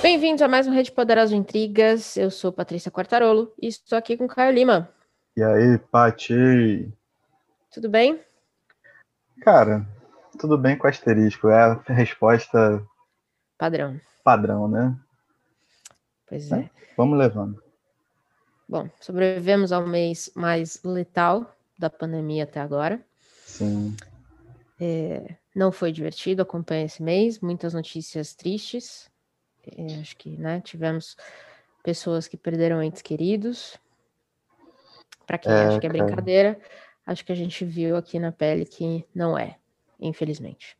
Bem-vindos a mais um Rede Poderosa Intrigas. Eu sou Patrícia Quartarolo e estou aqui com Caio Lima. E aí, Pati? Tudo bem? Cara, tudo bem com asterisco. É a resposta Padrão. padrão, né? Pois é. Vamos levando. Bom, sobrevivemos ao mês mais letal da pandemia até agora. Sim. É, não foi divertido acompanhar esse mês, muitas notícias tristes. É, acho que né, tivemos pessoas que perderam entes queridos. Para quem É, acha que é cara. brincadeira, acho que a gente viu aqui na pele que não é, infelizmente.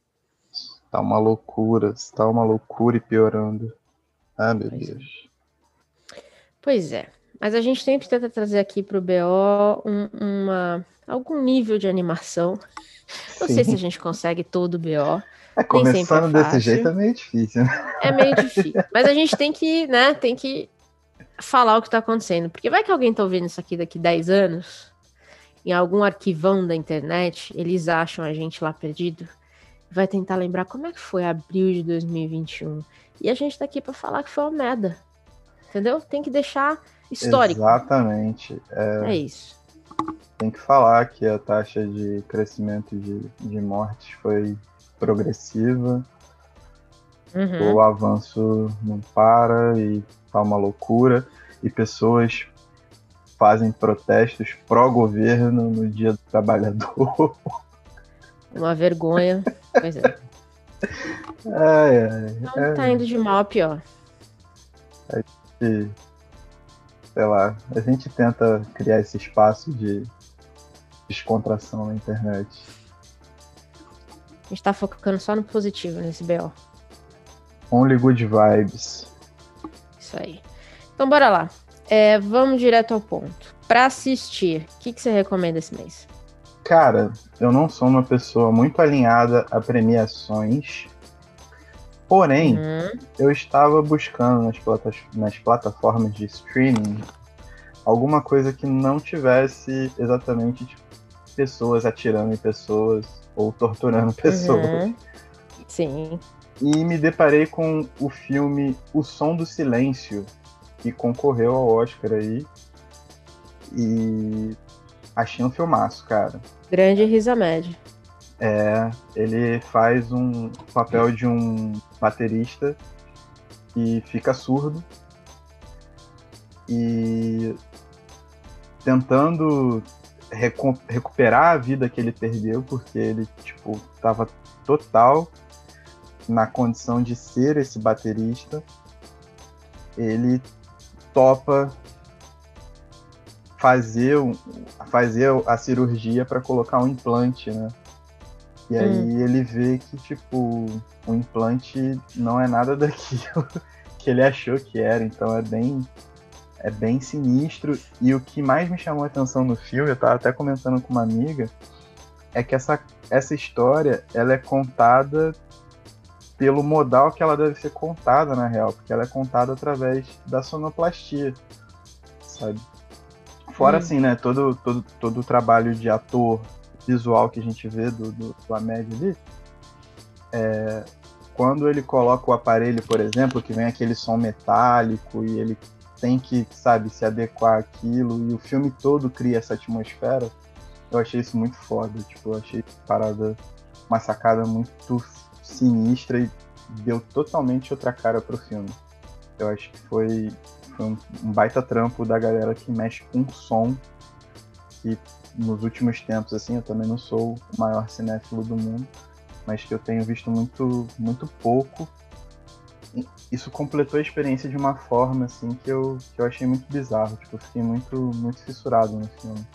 Tá uma loucura. Tá uma loucura e piorando. Ah, meu Pois é. Deus. Pois é, mas a gente sempre tenta trazer aqui para o BO um- uma, algum nível de animação. Não sei se a Sim. gente consegue todo o BO. É, sempre é começando desse jeito é meio difícil, né? É meio difícil. Mas a gente tem que, né, tem que falar o que tá acontecendo. Porque vai que alguém tá ouvindo isso aqui daqui 10 anos, em algum arquivão da internet, eles acham a gente lá perdido, vai tentar lembrar como é que foi abril de 2021. E a gente tá aqui pra falar que foi uma merda. Entendeu? Tem que deixar histórico. Exatamente. É, É isso. tem que falar que a taxa de crescimento de, de mortes foi progressiva. Uhum. O avanço não para e tá uma loucura. E pessoas fazem protestos pró-governo no dia do trabalhador. Uma vergonha. Pois é. Ai, ai, Então é, tá indo de mal a pior. que, sei lá, a gente tenta criar esse espaço de descontração na internet. A gente tá focando só no positivo nesse BO. Only good vibes. Isso aí. Então, bora lá. É, vamos direto ao ponto. Pra assistir, o que, que você recomenda esse mês? Cara, eu não sou uma pessoa muito alinhada a premiações, porém, Uhum. eu estava buscando nas, plata- nas plataformas de streaming alguma coisa que não tivesse exatamente tipo, pessoas atirando em pessoas ou torturando pessoas. Uhum. Sim. E me deparei com o filme O Som do Silêncio, que concorreu ao Oscar aí. E achei um filmaço, cara. Grande Risa Média. É, ele faz um papel de um baterista que fica surdo e tentando recu- recuperar a vida que ele perdeu, porque ele, tipo, tava total na condição de ser esse baterista. Ele topa fazer, fazer a cirurgia para colocar um implante, né? E aí ele vê que, tipo, o implante não é nada daquilo que ele achou que era, então é bem é bem sinistro. E o que mais me chamou a atenção no filme, eu tava até comentando com uma amiga, é que essa, essa história ela é contada pelo modal que ela deve ser contada na real, porque ela é contada através da sonoplastia, sabe? Fora Hum. assim, né, todo, todo, todo o trabalho de ator visual que a gente vê do, do, do Ahmed ali, é, quando ele coloca o aparelho, por exemplo, que vem aquele som metálico e ele tem que, sabe, se adequar àquilo e o filme todo cria essa atmosfera, eu achei isso muito foda, tipo, eu achei parada, uma sacada muito sinistra e deu totalmente outra cara pro filme. Eu acho que foi, foi um, um baita trampo da galera que mexe com som que nos últimos tempos, assim, eu também não sou o maior cinéfilo do mundo, mas que eu tenho visto muito, muito pouco. Isso completou a experiência de uma forma, assim, que eu, que eu achei muito bizarro. Tipo, eu fiquei muito, muito fissurado no filme.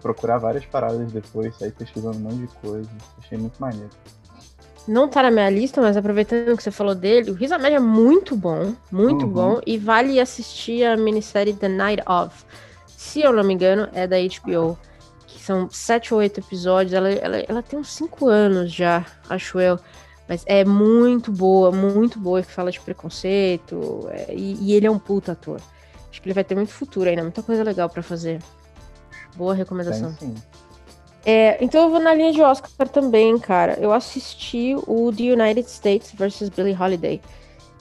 Procurar várias paradas depois, sair pesquisando um monte de coisa. Achei muito maneiro. Não tá na minha lista, mas aproveitando que você falou dele, o Risa Média é muito bom, muito Uhum. bom, e vale assistir a minissérie The Night Of. Se eu não me engano, é da HBO, que são sete ou oito episódios, ela, ela, ela tem uns cinco anos já, acho eu, mas é muito boa, muito boa, e fala de preconceito, é, e, e ele é um puta ator. Acho que ele vai ter muito futuro ainda, muita coisa legal pra fazer. Boa recomendação. Tem. É, então eu vou na linha de Oscar também, cara. Eu assisti o The United States vs. Billie Holiday.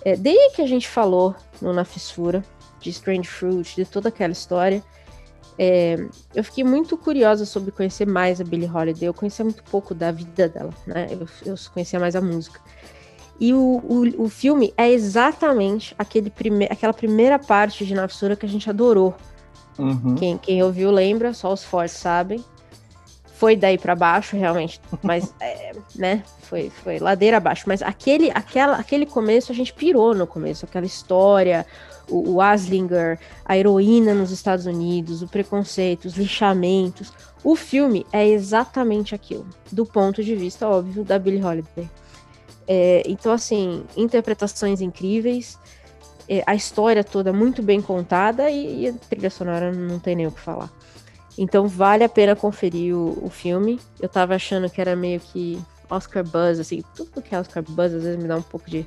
É, desde que a gente falou no Na Fissura, de Strange Fruit, de toda aquela história, é, eu fiquei muito curiosa sobre conhecer mais a Billie Holiday. Eu conhecia muito pouco da vida dela, né? Eu, eu conhecia mais a música. E o, o, o filme é exatamente aquele prime aquela primeira parte de Nafsura que a gente adorou. Uhum. Quem, quem ouviu lembra, só os fortes sabem. Foi daí para baixo, realmente, mas, é, né, foi, foi ladeira abaixo. Mas aquele, aquela, aquele começo, a gente pirou no começo. Aquela história, o, o Aslinger, a heroína nos Estados Unidos, o preconceito, os lixamentos. O filme é exatamente aquilo, do ponto de vista, óbvio, da Billie Holiday. É, então, assim, interpretações incríveis, é, a história toda muito bem contada e, e, a trilha sonora não tem nem o que falar. Então, vale a pena conferir o, o, filme. Eu tava achando que era meio que Oscar Buzz, assim, tudo que é Oscar Buzz às vezes me dá um pouco de.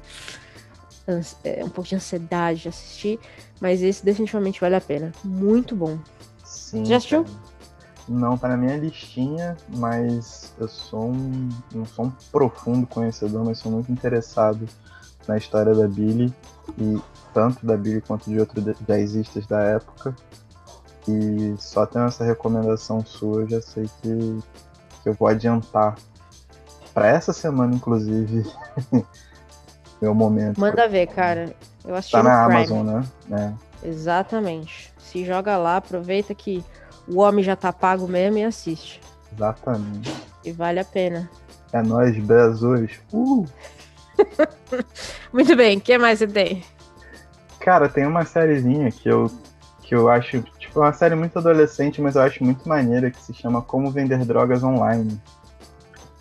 É, um pouco de ansiedade de assistir, mas esse definitivamente vale a pena. Muito bom. Sim. Já assistiu? Não tá na minha listinha, mas eu sou um. Não sou um profundo conhecedor, mas sou muito interessado na história da Billy. E tanto da Billy quanto de outros jazzistas da época. E só tendo essa recomendação sua, eu já sei que, que eu vou adiantar para essa semana, inclusive, meu momento. Manda ver, cara. Eu assisti tá na Prime. Amazon, né? É. Exatamente. Se joga lá, aproveita que o homem já tá pago mesmo e assiste. Exatamente. E vale a pena. É nóis, hoje. Uh! Muito bem, o que mais você tem? Cara, tem uma sériezinha que eu, que eu acho, tipo, uma série muito adolescente, mas eu acho muito maneira, que se chama Como Vender Drogas Online.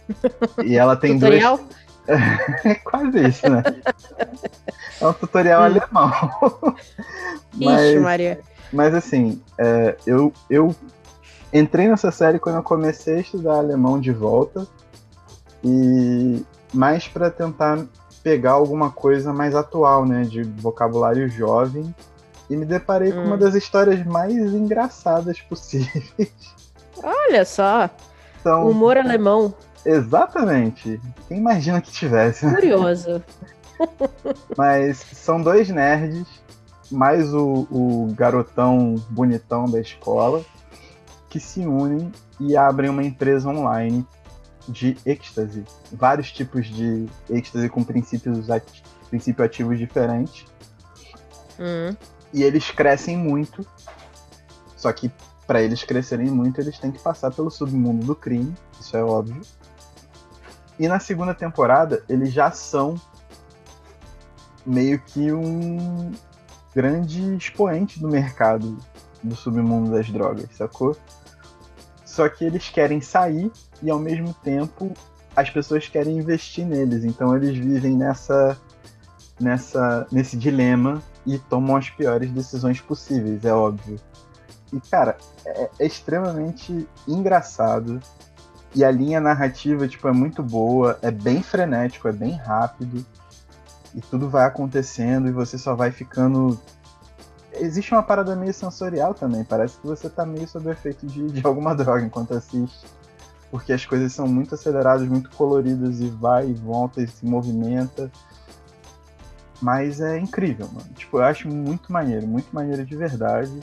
E ela tem tutorial? duas... Quase isso, né? É um tutorial hum. alemão. Ixi, Maria. Mas assim, é, eu, eu entrei nessa série quando eu comecei a estudar alemão de volta. E mais para tentar pegar alguma coisa mais atual, né? De vocabulário jovem. E me deparei hum. com uma hum. das histórias mais engraçadas possíveis. Olha só! Então, Humor alemão. Exatamente. Quem imagina que tivesse? Né? Curioso. Mas são dois nerds mais o, o garotão bonitão da escola, que se unem e abrem uma empresa online de êxtase. Vários tipos de êxtase com princípios ati princípio ativos diferentes. Uhum. E eles crescem muito. Só que para eles crescerem muito, eles têm que passar pelo submundo do crime, isso é óbvio. E na segunda temporada, eles já são meio que um, grande expoente do mercado do submundo das drogas, sacou? Só que eles querem sair e ao mesmo tempo as pessoas querem investir neles, então eles vivem nessa nessa nesse dilema e tomam as piores decisões possíveis, é óbvio. E cara, é, é extremamente engraçado e a linha narrativa tipo é muito boa, é bem frenético, é bem rápido e tudo vai acontecendo e você só vai ficando. Existe uma parada meio sensorial também, parece que você tá meio sob efeito de, de alguma droga enquanto assiste. Porque as coisas são muito aceleradas, muito coloridas e vai e volta e se movimenta. Mas é incrível, mano. Tipo, eu acho muito maneiro, muito maneiro de verdade.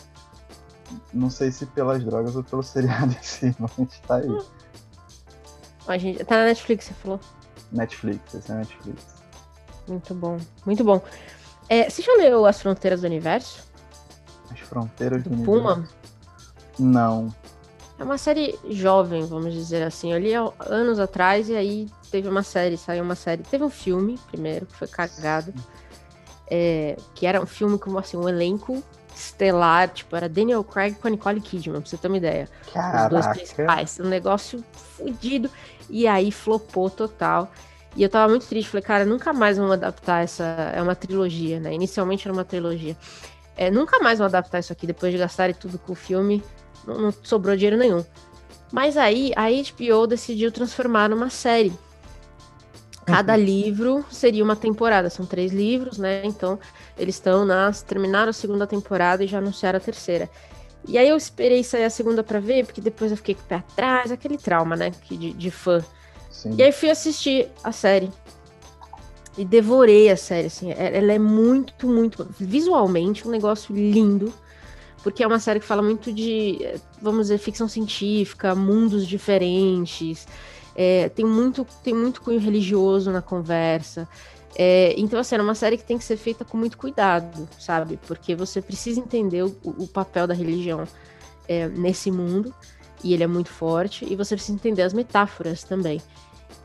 Não sei se pelas drogas ou pelo seriado em si, mas tá aí. A gente, tá na Netflix, você falou? Netflix, esse é Netflix. Muito bom, muito bom. É, você já leu As Fronteiras do Universo? As Fronteiras do, do Puma? Universo? Não. É uma série jovem, vamos dizer assim. Eu li há anos atrás e aí teve uma série, saiu uma série. Teve um filme primeiro, que foi cagado. É, que era um filme com assim, um elenco estelar, tipo, era Daniel Craig com a Nicole Kidman, pra você ter uma ideia. Caraca. Os dois principais. Um negócio fudido. E aí flopou total. E eu tava muito triste, falei, cara, nunca mais vão adaptar essa. É uma trilogia, né? Inicialmente era uma trilogia. É, nunca mais vão adaptar isso aqui depois de gastarem tudo com o filme. Não, não sobrou dinheiro nenhum. Mas aí a HBO decidiu transformar numa série. Cada uhum. livro seria uma temporada. São três livros, né? Então eles estão nas. Terminaram a segunda temporada e já anunciaram a terceira. E aí eu esperei sair a segunda para ver, porque depois eu fiquei com o pé atrás, aquele trauma, né? De, de fã. Sim. E aí fui assistir a série. e devorei a série, assim. É, ela é muito, muito. Visualmente, um negócio lindo. Porque é uma série que fala muito de, vamos dizer, ficção científica, mundos diferentes. É, tem, muito, tem muito cunho religioso na conversa. É, então, assim, é uma série que tem que ser feita com muito cuidado, sabe? Porque você precisa entender o, o papel da religião é, nesse mundo, e ele é muito forte, e você precisa entender as metáforas também.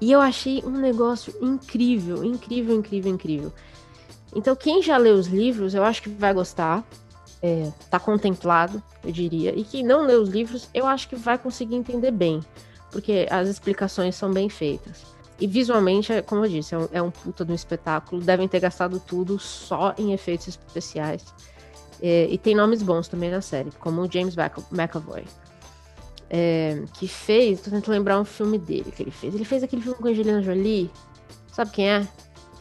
E eu achei um negócio incrível, incrível, incrível, incrível. Então, quem já leu os livros, eu acho que vai gostar. É, tá contemplado, eu diria. E quem não leu os livros, eu acho que vai conseguir entender bem. Porque as explicações são bem feitas. E visualmente, é, como eu disse, é um, é um puta de um espetáculo. Devem ter gastado tudo só em efeitos especiais. É, e tem nomes bons também na série, como o James McAvoy é, que fez. Tô tentando lembrar um filme dele que ele fez. Ele fez aquele filme com a Angelina Jolie. Sabe quem é?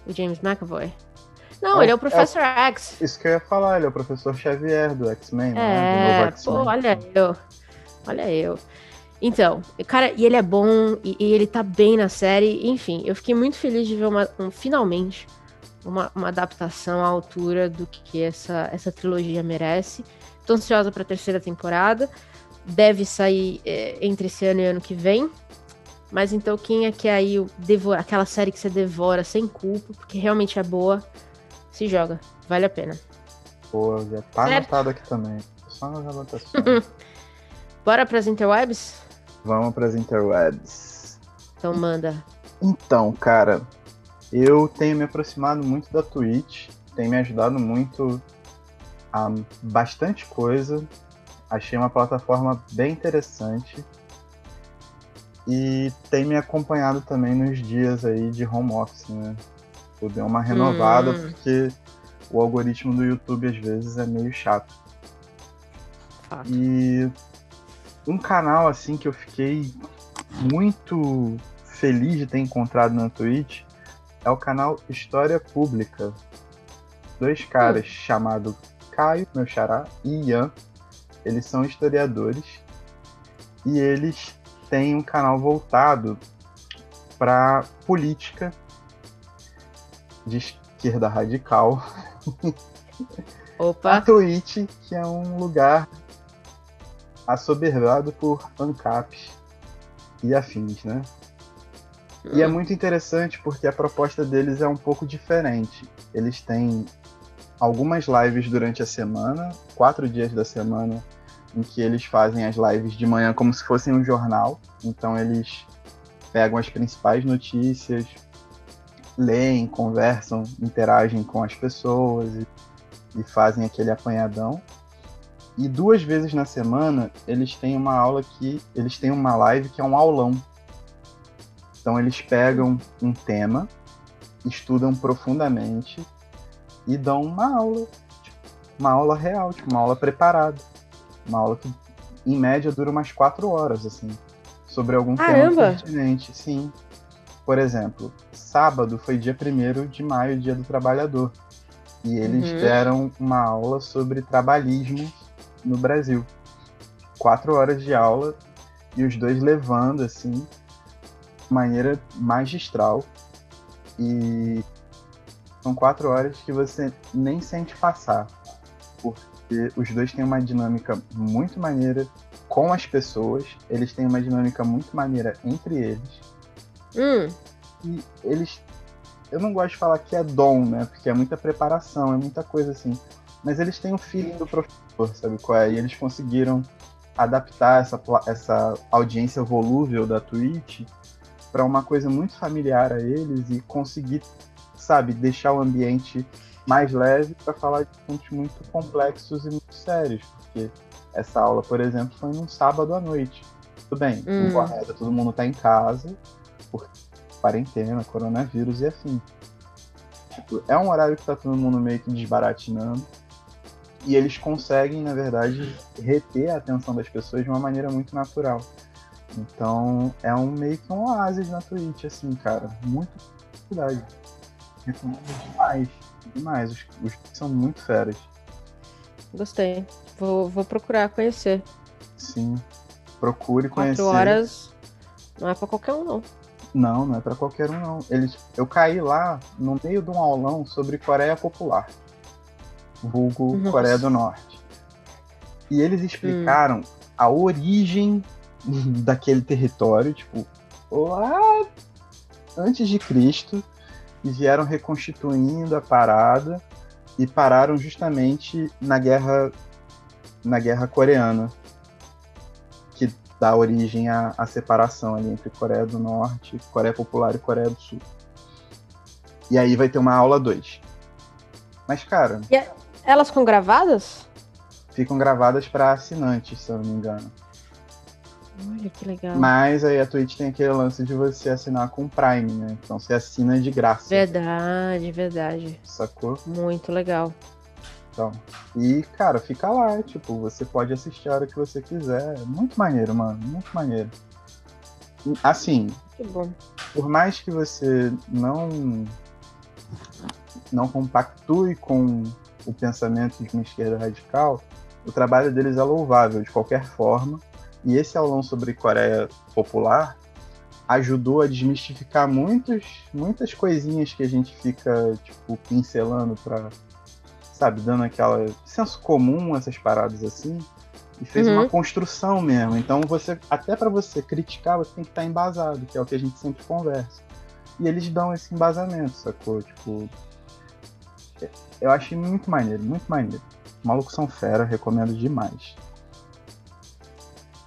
O James McAvoy. Não, é, ele é o Professor é, X. Isso que eu ia falar, ele é o Professor Xavier do X-Men, é, né? É, pô, olha eu. Olha eu. Então, cara, e ele é bom, e, e, ele tá bem na série. Enfim, eu fiquei muito feliz de ver uma, um, finalmente uma, uma adaptação à altura do que essa, essa trilogia merece. Tô ansiosa pra terceira temporada deve sair é, entre esse ano e ano que vem. Mas então quem é que é aí devora, aquela série que você devora sem culpa, porque realmente é boa, se joga. Vale a pena. Pô, já tá certo? anotado aqui também. Só nas anotações. Bora pras interwebs? Vamos pras interwebs. Então manda. Então, cara, eu tenho me aproximado muito da Twitch, tem me ajudado muito a bastante coisa. Achei uma plataforma bem interessante e tem me acompanhado também nos dias aí de home office, né? Eu dei uma renovada hum. porque o algoritmo do YouTube às vezes é meio chato. Fato. E um canal assim que eu fiquei muito feliz de ter encontrado na Twitch é o canal História Pública. Dois caras hum. chamados Caio, meu xará, e Ian, eles são historiadores e eles têm um canal voltado para política de esquerda radical. Opa! A Twitch, que é um lugar assoberbado por ANCAPs e afins, né? E é hum. muito interessante porque a proposta deles é um pouco diferente. Eles têm algumas lives durante a semana, quatro dias da semana, em que eles fazem as lives de manhã como se fossem um jornal. Então eles pegam as principais notícias, leem, conversam, interagem com as pessoas e, e fazem aquele apanhadão. E duas vezes na semana eles têm uma aula que eles têm uma live que é um aulão. Então eles pegam um tema, estudam profundamente e dão uma aula, tipo, uma aula real, tipo, uma aula preparada. Uma aula que, em média, dura umas quatro horas, assim, sobre algum Caramba. tema pertinente. Sim. Por exemplo, sábado foi dia 1 de maio, dia do trabalhador. E eles uhum. deram uma aula sobre trabalhismo no Brasil. Quatro horas de aula e os dois levando, assim, de maneira magistral. E são quatro horas que você nem sente passar, porque os dois têm uma dinâmica muito maneira com as pessoas, eles têm uma dinâmica muito maneira entre eles. Hum. E eles. Eu não gosto de falar que é dom, né? Porque é muita preparação, é muita coisa assim. Mas eles têm o feeling do professor, sabe qual é? E eles conseguiram adaptar essa, essa audiência volúvel da Twitch para uma coisa muito familiar a eles e conseguir sabe, deixar o ambiente mais leve para falar de assuntos muito complexos e muito sérios, porque essa aula, por exemplo, foi num sábado à noite. Tudo bem, hum. correto, todo mundo está em casa, por quarentena, coronavírus e assim. Tipo, é um horário que está todo mundo meio que desbaratinando. E eles conseguem, na verdade, reter a atenção das pessoas de uma maneira muito natural. Então, é um meio que um oásis na Twitch, assim, cara. Muito dificuldade. Recomendo demais. Demais. Os, os são muito feras. Gostei. Vou, vou procurar conhecer. Sim. Procure conhecer. Quatro horas não é pra qualquer um, não. Não, não é para qualquer um, não. Eles, eu caí lá no meio de um aulão sobre Coreia Popular, vulgo Nossa. Coreia do Norte. E eles explicaram hum. a origem daquele território, tipo, lá antes de Cristo, e vieram reconstituindo a parada e pararam justamente na guerra na guerra coreana que dá origem à, à separação ali entre Coreia do Norte, Coreia Popular e Coreia do Sul. E aí vai ter uma aula 2. Mas cara, e elas ficam gravadas? Ficam gravadas para assinantes, se eu não me engano. Olha que legal. Mas aí a Twitch tem aquele lance de você assinar com Prime, né? Então você assina de graça. Verdade, verdade. Sacou? Muito legal. Então, e, cara, fica lá, tipo, você pode assistir a hora que você quiser. Muito maneiro, mano. Muito maneiro. Assim, que bom. por mais que você não não compactue com o pensamento de uma esquerda radical, o trabalho deles é louvável de qualquer forma. E esse aulão sobre Coreia Popular ajudou a desmistificar muitos, muitas coisinhas que a gente fica, tipo, pincelando para sabe, dando aquela senso comum, essas paradas assim, e fez uhum. uma construção mesmo. Então você, até para você criticar, você tem que estar tá embasado, que é o que a gente sempre conversa. E eles dão esse embasamento, sacou? Tipo, eu achei muito maneiro, muito maneiro. Maluco são fera, recomendo demais.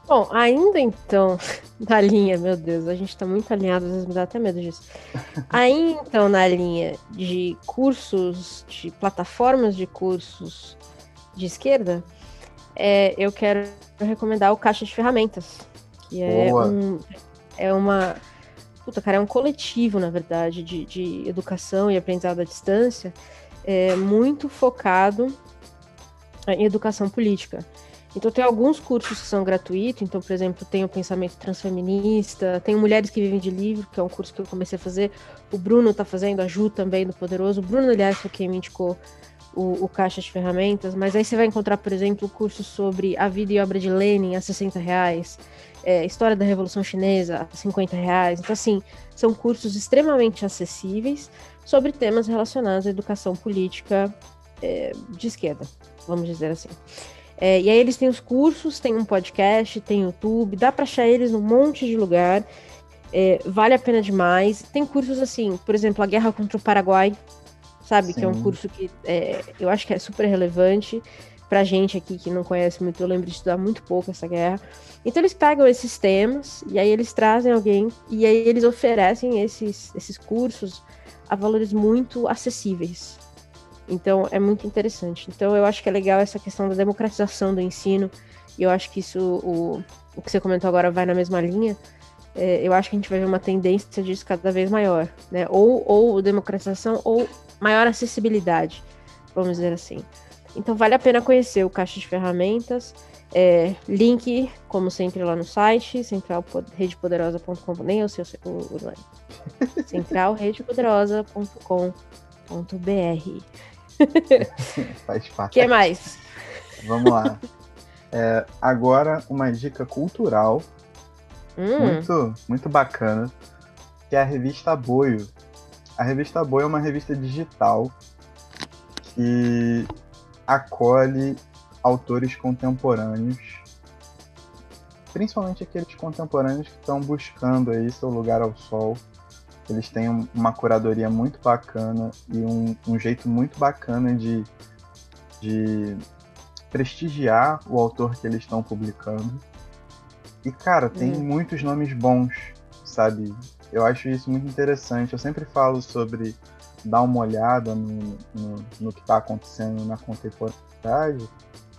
Bom, ainda então, na linha, meu Deus, a gente tá muito alinhado, às vezes me dá até medo disso. Ainda então, na linha de cursos, de plataformas de cursos de esquerda, é, eu quero recomendar o Caixa de Ferramentas, que é Boa. um. É uma. Puta, cara, é um coletivo, na verdade, de, de educação e aprendizado à distância, é, muito focado em educação política. Então tem alguns cursos que são gratuitos, então, por exemplo, tem o Pensamento Transfeminista, tem Mulheres que Vivem de Livro, que é um curso que eu comecei a fazer, o Bruno tá fazendo, a Ju também, do Poderoso, o Bruno, aliás, foi quem me indicou o, o Caixa de Ferramentas, mas aí você vai encontrar, por exemplo, o curso sobre a vida e obra de Lenin a 60 reais, é, História da Revolução Chinesa a 50 reais, então assim, são cursos extremamente acessíveis sobre temas relacionados à educação política é, de esquerda, vamos dizer assim. É, e aí eles têm os cursos, tem um podcast, tem YouTube, dá para achar eles num monte de lugar. É, vale a pena demais. Tem cursos assim, por exemplo, a Guerra contra o Paraguai, sabe? Sim. Que é um curso que é, eu acho que é super relevante pra gente aqui que não conhece muito. Eu lembro de estudar muito pouco essa guerra. Então eles pegam esses temas e aí eles trazem alguém e aí eles oferecem esses, esses cursos a valores muito acessíveis. Então é muito interessante. Então eu acho que é legal essa questão da democratização do ensino. E eu acho que isso, o, o que você comentou agora, vai na mesma linha. É, eu acho que a gente vai ver uma tendência disso cada vez maior, né? Ou, ou democratização ou maior acessibilidade, vamos dizer assim. Então vale a pena conhecer o Caixa de Ferramentas. É, link, como sempre, lá no site, centralredepoderosa.com, nem eu sei o, o, o centralredepoderosa.com.br. Faz parte. que mais? Vamos lá. É, agora, uma dica cultural hum. muito, muito bacana, que é a revista Boio. A revista Boio é uma revista digital que acolhe autores contemporâneos, principalmente aqueles contemporâneos que estão buscando aí seu lugar ao sol eles têm uma curadoria muito bacana e um, um jeito muito bacana de, de prestigiar o autor que eles estão publicando. E, cara, tem uhum. muitos nomes bons, sabe? Eu acho isso muito interessante. Eu sempre falo sobre dar uma olhada no, no, no que está acontecendo na contemporaneidade,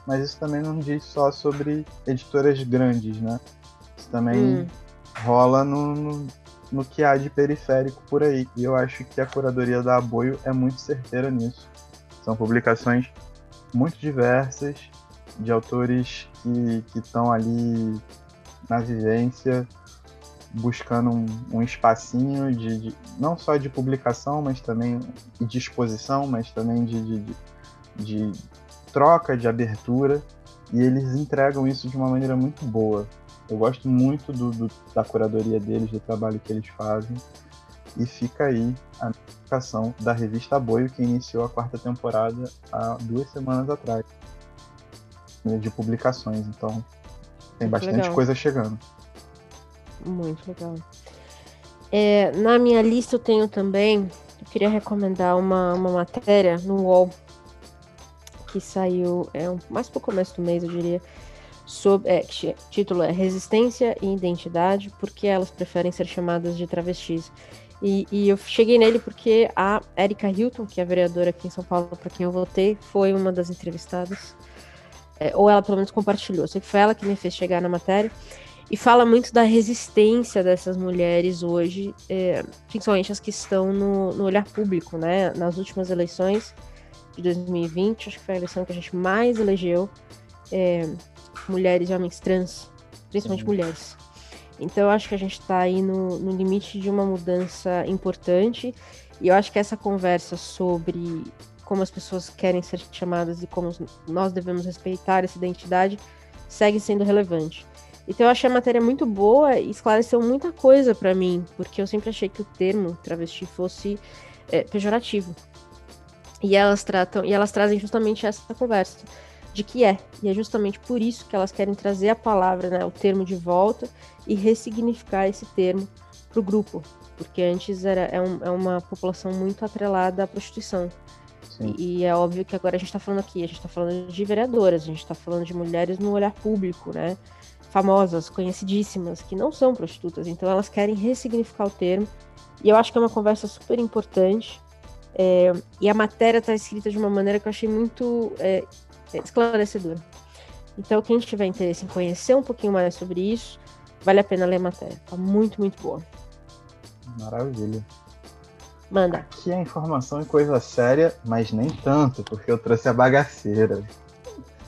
mas isso também não diz só sobre editoras grandes, né? Isso também uhum. rola no, no, no que há de periférico por aí. E eu acho que a curadoria da Aboio é muito certeira nisso. São publicações muito diversas, de autores que estão ali na vivência, buscando um, um espacinho de, de, não só de publicação, mas também de exposição, mas também de, de, de troca, de abertura, e eles entregam isso de uma maneira muito boa. Eu gosto muito do, do, da curadoria deles, do trabalho que eles fazem. E fica aí a notificação da revista Boio, que iniciou a quarta temporada há duas semanas atrás. De publicações, então tem bastante legal. coisa chegando. Muito legal. É, na minha lista eu tenho também, eu queria recomendar uma, uma matéria no UOL que saiu é, um, mais pro começo do mês, eu diria, sobre, é, título é Resistência e Identidade, porque elas preferem ser chamadas de travestis. E, e, eu cheguei nele porque a Erika Hilton, que é a vereadora aqui em São Paulo, para quem eu votei, foi uma das entrevistadas. É, ou ela pelo menos compartilhou. Sei que foi ela que me fez chegar na matéria. E fala muito da resistência dessas mulheres hoje, é, principalmente as que estão no, no olhar público, né? Nas últimas eleições de 2020, acho que foi a eleição que a gente mais elegeu é, mulheres e homens trans, principalmente uhum. mulheres. Então eu acho que a gente está aí no, no limite de uma mudança importante. E eu acho que essa conversa sobre como as pessoas querem ser chamadas e como nós devemos respeitar essa identidade segue sendo relevante. Então eu achei a matéria muito boa e esclareceu muita coisa para mim, porque eu sempre achei que o termo travesti fosse é, pejorativo. E elas tratam e elas trazem justamente essa conversa de que é. E é justamente por isso que elas querem trazer a palavra, né, o termo de volta e ressignificar esse termo para o grupo, porque antes era é, um, é, uma população muito atrelada à prostituição. E, e, é óbvio que agora a gente está falando aqui, a gente está falando de vereadoras, a gente está falando de mulheres no olhar público, né? Famosas, conhecidíssimas, que não são prostitutas, então elas querem ressignificar o termo. E eu acho que é uma conversa super importante. É, e a matéria está escrita de uma maneira que eu achei muito é, esclarecedora. Então, quem tiver interesse em conhecer um pouquinho mais sobre isso, vale a pena ler a matéria. Tá muito, muito boa. Maravilha. Manda. Aqui é informação e coisa séria, mas nem tanto, porque eu trouxe a bagaceira.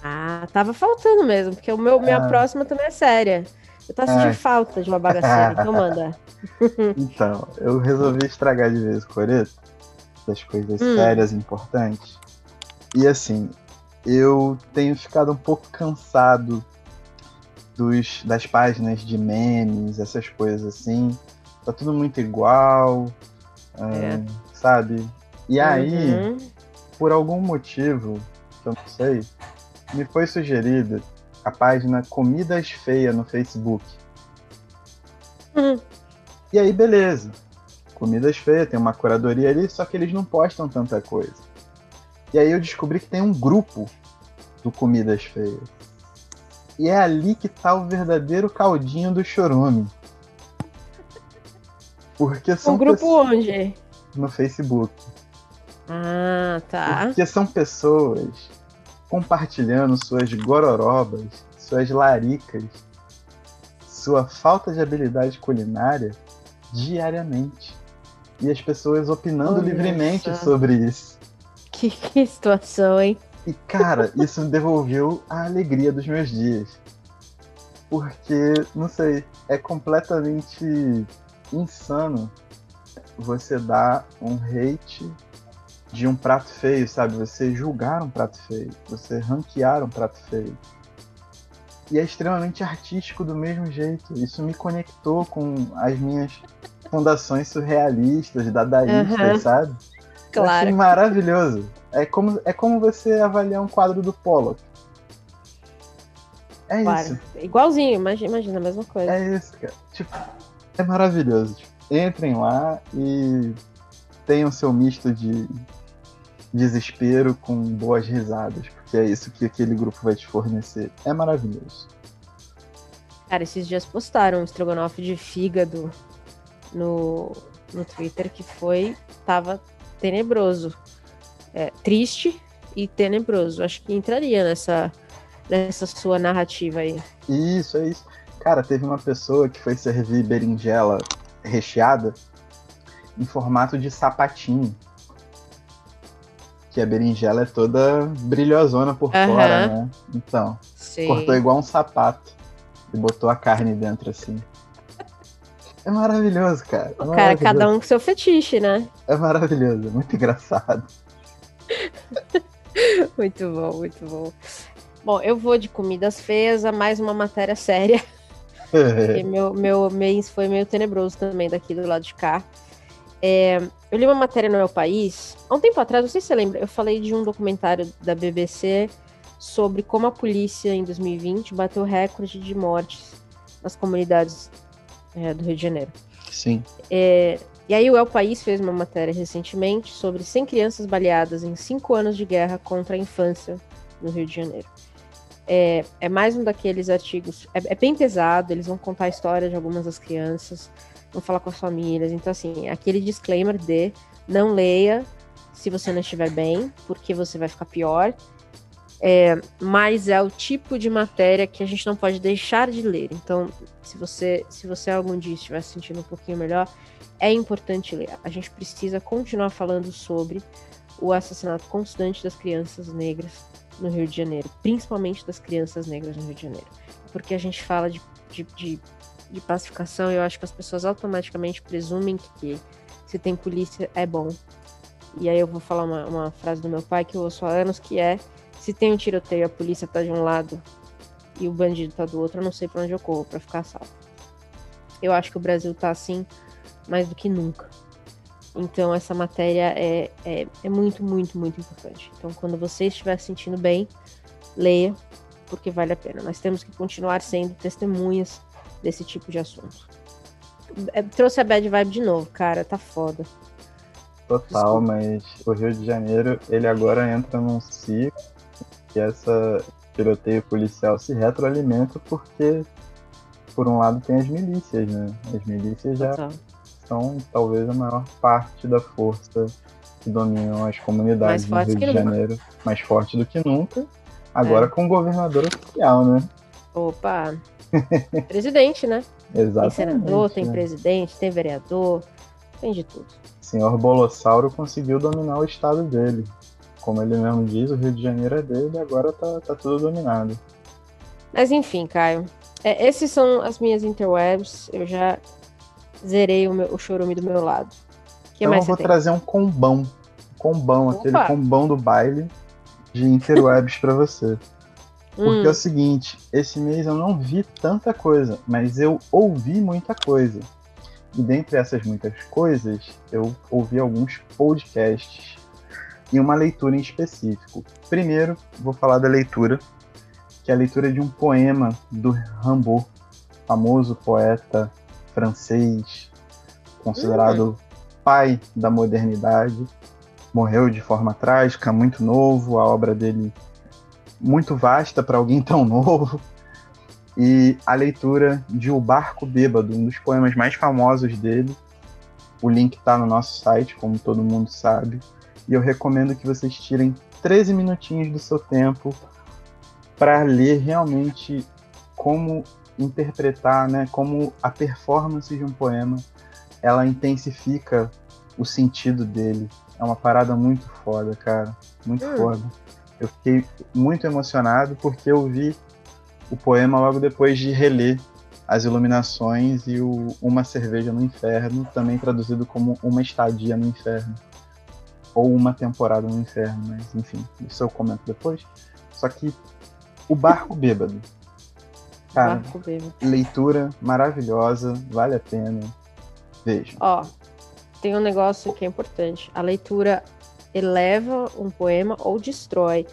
Ah, tava faltando mesmo, porque o meu, minha ah. próxima também é séria. Eu tô sentindo ah. falta de uma bagaceira, então manda. então, eu resolvi estragar de vez o coreto das coisas hum. sérias importantes. E assim, eu tenho ficado um pouco cansado dos, das páginas de memes, essas coisas assim. Tá tudo muito igual, é. sabe? E uhum. aí, por algum motivo, que eu não sei, me foi sugerida a página Comidas Feia no Facebook. Uhum. E aí, beleza. Comidas Feias, tem uma curadoria ali, só que eles não postam tanta coisa. E aí eu descobri que tem um grupo do Comidas Feias. E é ali que tá o verdadeiro caldinho do chorume. Porque são. Um grupo onde? No Facebook. Ah, tá. Porque são pessoas compartilhando suas gororobas, suas laricas, sua falta de habilidade culinária diariamente e as pessoas opinando livremente sobre isso. Que, que situação, hein? E, cara, isso me devolveu a alegria dos meus dias. Porque, não sei, é completamente insano você dar um hate de um prato feio, sabe? Você julgar um prato feio, você ranquear um prato feio. E é extremamente artístico do mesmo jeito. Isso me conectou com as minhas fundações surrealistas, dadaístas, uhum. sabe? Claro. Eu maravilhoso. É como, é como você avaliar um quadro do Pollock. É claro. isso. Igualzinho, imagina, imagina a mesma coisa. É isso, cara. Tipo, é maravilhoso. Tipo, entrem lá e tenham seu misto de desespero com boas risadas, porque é isso que aquele grupo vai te fornecer. É maravilhoso. Cara, esses dias postaram um estrogonofe de fígado no, no Twitter que foi. tava tenebroso. É, triste e tenebroso. Acho que entraria nessa, nessa sua narrativa aí. Isso, é isso. Cara, teve uma pessoa que foi servir berinjela recheada em formato de sapatinho. Que a berinjela é toda brilhosona por uhum. fora, né? Então, Sim. cortou igual um sapato e botou a carne dentro assim. É maravilhoso, cara. É cara, cada um com seu fetiche, né? É maravilhoso, é muito engraçado. muito bom, muito bom. Bom, eu vou de comidas feias a mais uma matéria séria. Porque meu, meu mês foi meio tenebroso também daqui do lado de cá. É, eu li uma matéria no meu país, há um tempo atrás, não sei se você lembra, eu falei de um documentário da BBC sobre como a polícia em 2020 bateu recorde de mortes nas comunidades é, do Rio de Janeiro. Sim. É, e aí o El País fez uma matéria recentemente sobre 100 crianças baleadas em 5 anos de guerra contra a infância no Rio de Janeiro. É, é mais um daqueles artigos, é, é, bem pesado, eles vão contar a história de algumas das crianças, vão falar com as famílias, então assim, aquele disclaimer de não leia se você não estiver bem, porque você vai ficar pior, é, mas é o tipo de matéria que a gente não pode deixar de ler. Então, se você, se você algum dia estiver se sentindo um pouquinho melhor, é importante ler. A gente precisa continuar falando sobre o assassinato constante das crianças negras no Rio de Janeiro, principalmente das crianças negras no Rio de Janeiro. Porque a gente fala de, de, de, de pacificação eu acho que as pessoas automaticamente presumem que se tem polícia é bom. E aí eu vou falar uma, uma frase do meu pai que eu ouço há anos, que é se tem um tiroteio, a polícia tá de um lado e o bandido tá do outro, eu não sei para onde eu corro para ficar salvo. Eu acho que o Brasil tá assim mais do que nunca. Então essa matéria é, é, é muito, muito, muito importante. Então quando você estiver se sentindo bem, leia, porque vale a pena. Nós temos que continuar sendo testemunhas desse tipo de assunto. É, trouxe a bad vibe de novo, cara, tá foda. Total, Desculpa. mas o Rio de Janeiro, ele agora entra num ciclo que essa tiroteio policial se retroalimenta porque, por um lado, tem as milícias, né? As milícias já Total. são talvez a maior parte da força que dominam as comunidades do Rio de Janeiro, nunca. mais forte do que nunca. Agora é. com o governador oficial, né? Opa! presidente, né? Exatamente. Tem senador, tem né? presidente, tem vereador, tem de tudo. O senhor Bolossauro conseguiu dominar o estado dele como ele mesmo diz, o Rio de Janeiro é dele e agora tá, tá tudo dominado. Mas enfim, Caio. É, esses são as minhas interwebs. Eu já zerei o, meu, o chorume do meu lado. Que então eu vou trazer um combão. Combão, Opa. aquele combão do baile de interwebs para você. Porque hum. é o seguinte, esse mês eu não vi tanta coisa, mas eu ouvi muita coisa. E dentre essas muitas coisas, eu ouvi alguns podcasts e uma leitura em específico. Primeiro, vou falar da leitura, que é a leitura de um poema do Rimbaud, famoso poeta francês, considerado uhum. pai da modernidade. Morreu de forma trágica, muito novo, a obra dele muito vasta para alguém tão novo. E a leitura de O Barco Bêbado, um dos poemas mais famosos dele. O link está no nosso site, como todo mundo sabe e eu recomendo que vocês tirem 13 minutinhos do seu tempo para ler realmente como interpretar, né, como a performance de um poema ela intensifica o sentido dele. É uma parada muito foda, cara, muito hum. foda. Eu fiquei muito emocionado porque eu vi o poema logo depois de reler As Iluminações e o Uma Cerveja no Inferno, também traduzido como Uma Estadia no Inferno ou uma temporada no inferno, mas enfim, isso eu comento depois. Só que o barco bêbado. Cara, barco bêbado. leitura maravilhosa, vale a pena. Veja. Ó, tem um negócio que é importante. A leitura eleva um poema ou destrói.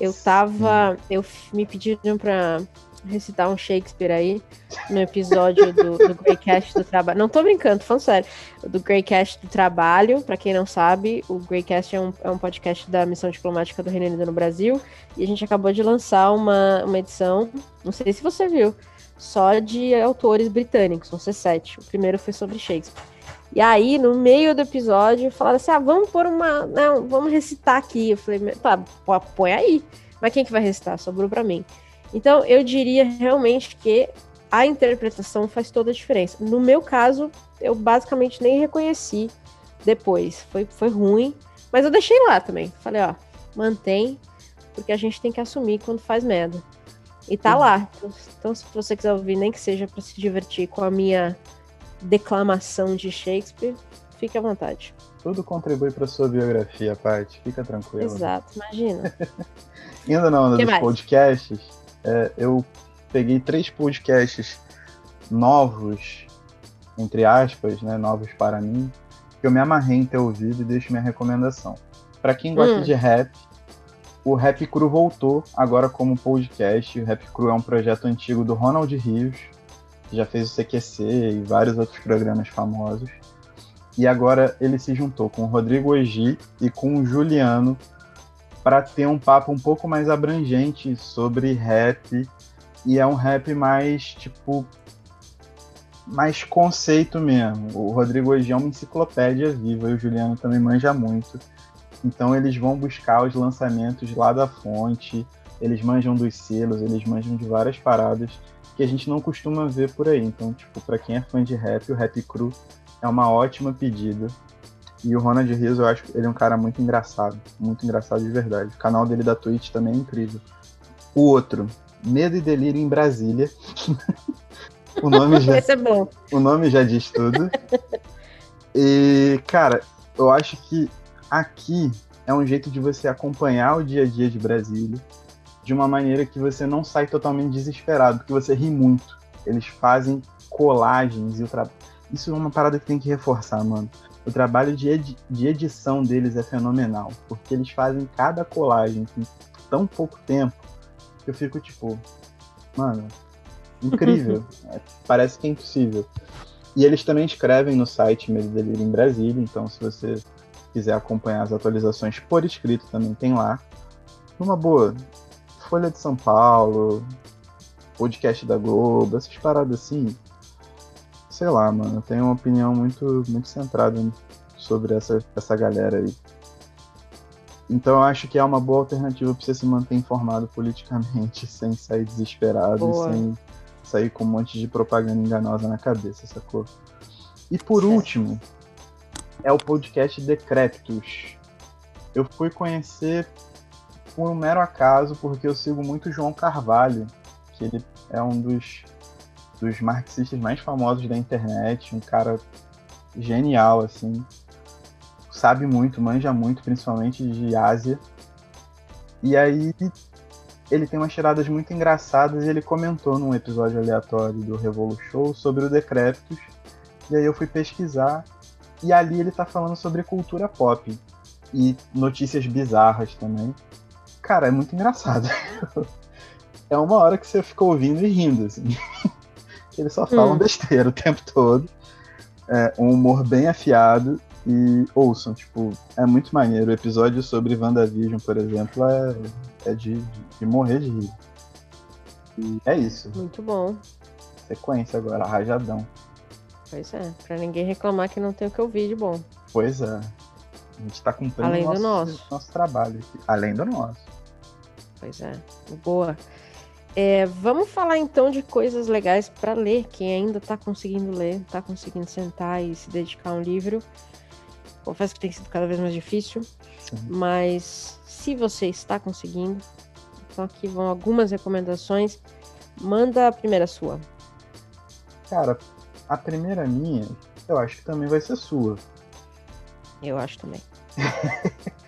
Eu tava. Eu me pediram pra recitar um Shakespeare aí no episódio do, do Greycast do trabalho. Não tô brincando, tô falando sério. Do Greycast do trabalho, para quem não sabe, o Greycast é um, é um podcast da missão diplomática do Reino Unido no Brasil. E a gente acabou de lançar uma, uma edição, não sei se você viu, só de autores britânicos, vão ser sete. O primeiro foi sobre Shakespeare. E aí, no meio do episódio, falaram assim: ah, vamos pôr uma. Não, vamos recitar aqui. Eu falei, tá, põe aí. Mas quem que vai recitar? Sobrou para mim. Então, eu diria realmente que a interpretação faz toda a diferença. No meu caso, eu basicamente nem reconheci depois. Foi, foi ruim, mas eu deixei lá também. Falei, ó, mantém, porque a gente tem que assumir quando faz merda. E tá uhum. lá. Então, se você quiser ouvir, nem que seja para se divertir com a minha declamação de Shakespeare, fique à vontade. Tudo contribui para sua biografia, Paty. Fica tranquilo. Exato, imagina. Ainda não, nos podcasts, é, eu peguei três podcasts novos, entre aspas, né, novos para mim, que eu me amarrei em ter ouvido e deixo minha recomendação. Para quem gosta hum. de rap, o Rap Cru voltou agora como podcast. O Rap Cru é um projeto antigo do Ronald Rios, já fez o CQC e vários outros programas famosos. E agora ele se juntou com o Rodrigo Ogi e com o Juliano para ter um papo um pouco mais abrangente sobre rap. E é um rap mais, tipo, mais conceito mesmo. O Rodrigo Ogi é uma enciclopédia viva e o Juliano também manja muito. Então eles vão buscar os lançamentos lá da fonte, eles manjam dos selos, eles manjam de várias paradas que a gente não costuma ver por aí. Então, tipo, para quem é fã de rap, o Rap Cru é uma ótima pedida. E o Ronald Rios, eu acho que ele é um cara muito engraçado, muito engraçado de verdade. O canal dele da Twitch também é incrível. O outro, Medo e Delírio em Brasília. o nome já, Esse é bom. O nome já diz tudo. e, cara, eu acho que aqui é um jeito de você acompanhar o dia a dia de Brasília de uma maneira que você não sai totalmente desesperado, porque você ri muito. Eles fazem colagens e o trabalho. Isso é uma parada que tem que reforçar, mano. O trabalho de, edi de edição deles é fenomenal, porque eles fazem cada colagem em tão pouco tempo que eu fico tipo, mano, incrível. é, parece que é impossível. E eles também escrevem no site Medo Delírio em Brasília, então se você quiser acompanhar as atualizações por escrito, também tem lá. Uma boa, Folha de São Paulo, podcast da Globo, essas paradas assim. Sei lá, mano, eu tenho uma opinião muito, muito centrada sobre essa, essa galera aí. Então eu acho que é uma boa alternativa para você se manter informado politicamente, sem sair desesperado, boa. sem sair com um monte de propaganda enganosa na cabeça, sacou? E por último, é o podcast Decréptos. Eu fui conhecer por um mero acaso, porque eu sigo muito João Carvalho, que ele é um dos, dos marxistas mais famosos da internet, um cara genial, assim. Sabe muito, manja muito, principalmente de Ásia. E aí ele tem umas tiradas muito engraçadas e ele comentou num episódio aleatório do Revolu Show sobre o Decréptos. E aí eu fui pesquisar e ali ele tá falando sobre cultura pop e notícias bizarras também. Cara, é muito engraçado. é uma hora que você fica ouvindo e rindo, assim. Eles só falam hum. besteira o tempo todo. É um humor bem afiado e ouçam, tipo, é muito maneiro. O episódio sobre WandaVision, por exemplo, é, é de, de morrer de rir. E é isso. Muito bom. Sequência agora, rajadão. Pois é, pra ninguém reclamar que não tem o que ouvir de bom. Pois é. A gente tá cumprindo Além nosso, do nosso. nosso trabalho aqui. Além do nosso. Pois é, boa. É, vamos falar então de coisas legais para ler. Quem ainda tá conseguindo ler, tá conseguindo sentar e se dedicar a um livro. Confesso que tem sido cada vez mais difícil, Sim. mas se você está conseguindo, então aqui vão algumas recomendações. Manda a primeira sua. Cara, a primeira minha, eu acho que também vai ser sua. Eu acho também.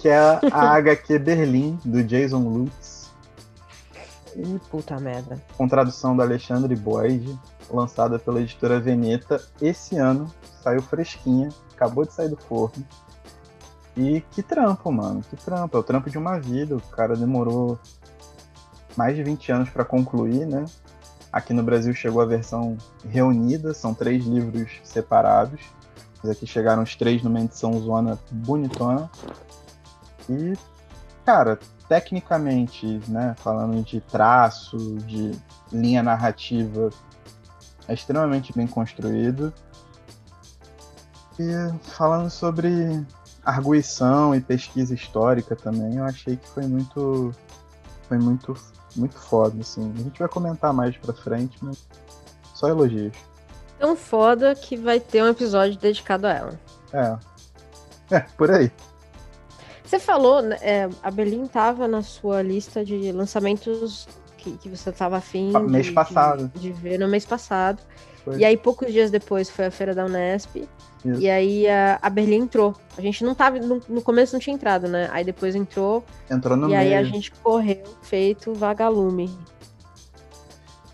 que é a HQ Berlim, do Jason Lutz. Ih, puta merda. Com tradução do Alexandre Boyd, lançada pela editora Veneta esse ano. Saiu fresquinha, acabou de sair do forno. E que trampo, mano. Que trampo. É o trampo de uma vida. O cara demorou mais de 20 anos para concluir, né? Aqui no Brasil chegou a versão reunida, são três livros separados. Mas aqui chegaram os três numa edição zona bonitona. E, cara, tecnicamente, né, falando de traço, de linha narrativa, é extremamente bem construído. E falando sobre arguição e pesquisa histórica também, eu achei que foi muito foi muito muito foda, assim. A gente vai comentar mais pra frente, mas só elogios. Tão foda que vai ter um episódio dedicado a ela. É. É, por aí. Você falou, né, é, a Berlim tava na sua lista de lançamentos que, que você tava afim mês de, passado. De, de, ver no mês passado. Foi. E aí, poucos dias depois, foi a feira da Unesp. Isso. E aí a, a Berlim entrou. A gente não tava. No, no, começo não tinha entrado, né? Aí depois entrou. Entrou no E meio. aí a gente correu, feito vagalume.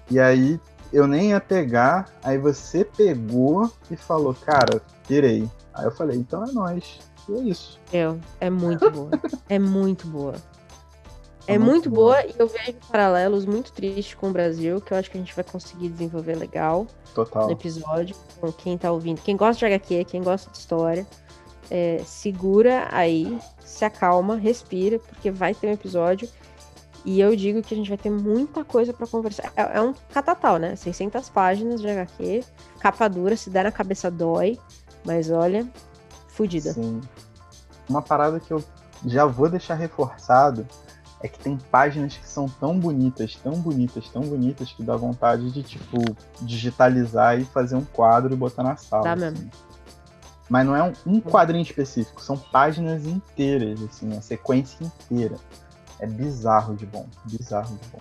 E aí eu nem ia pegar, aí você pegou e falou, cara, tirei. Aí eu falei, então é nóis. E é isso. Eu, é muito boa. é muito boa. É, é muito, muito boa. boa e eu vejo paralelos muito tristes com o Brasil, que eu acho que a gente vai conseguir desenvolver legal Total. no episódio. Com quem tá ouvindo, quem gosta de HQ, quem gosta de história, é, segura aí, se acalma, respira, porque vai ter um episódio. E eu digo que a gente vai ter muita coisa para conversar. É, é, um catatal, né? 600 páginas de HQ, capa dura, se der na cabeça dói, mas olha, fodida. Sim. Uma parada que eu já vou deixar reforçado é que tem páginas que são tão bonitas, tão bonitas, tão bonitas que dá vontade de, tipo, digitalizar e fazer um quadro e botar na sala. Tá assim. mesmo. Mas não é um, um quadrinho específico, são páginas inteiras, assim, a sequência inteira. É bizarro de bom. Bizarro de bom.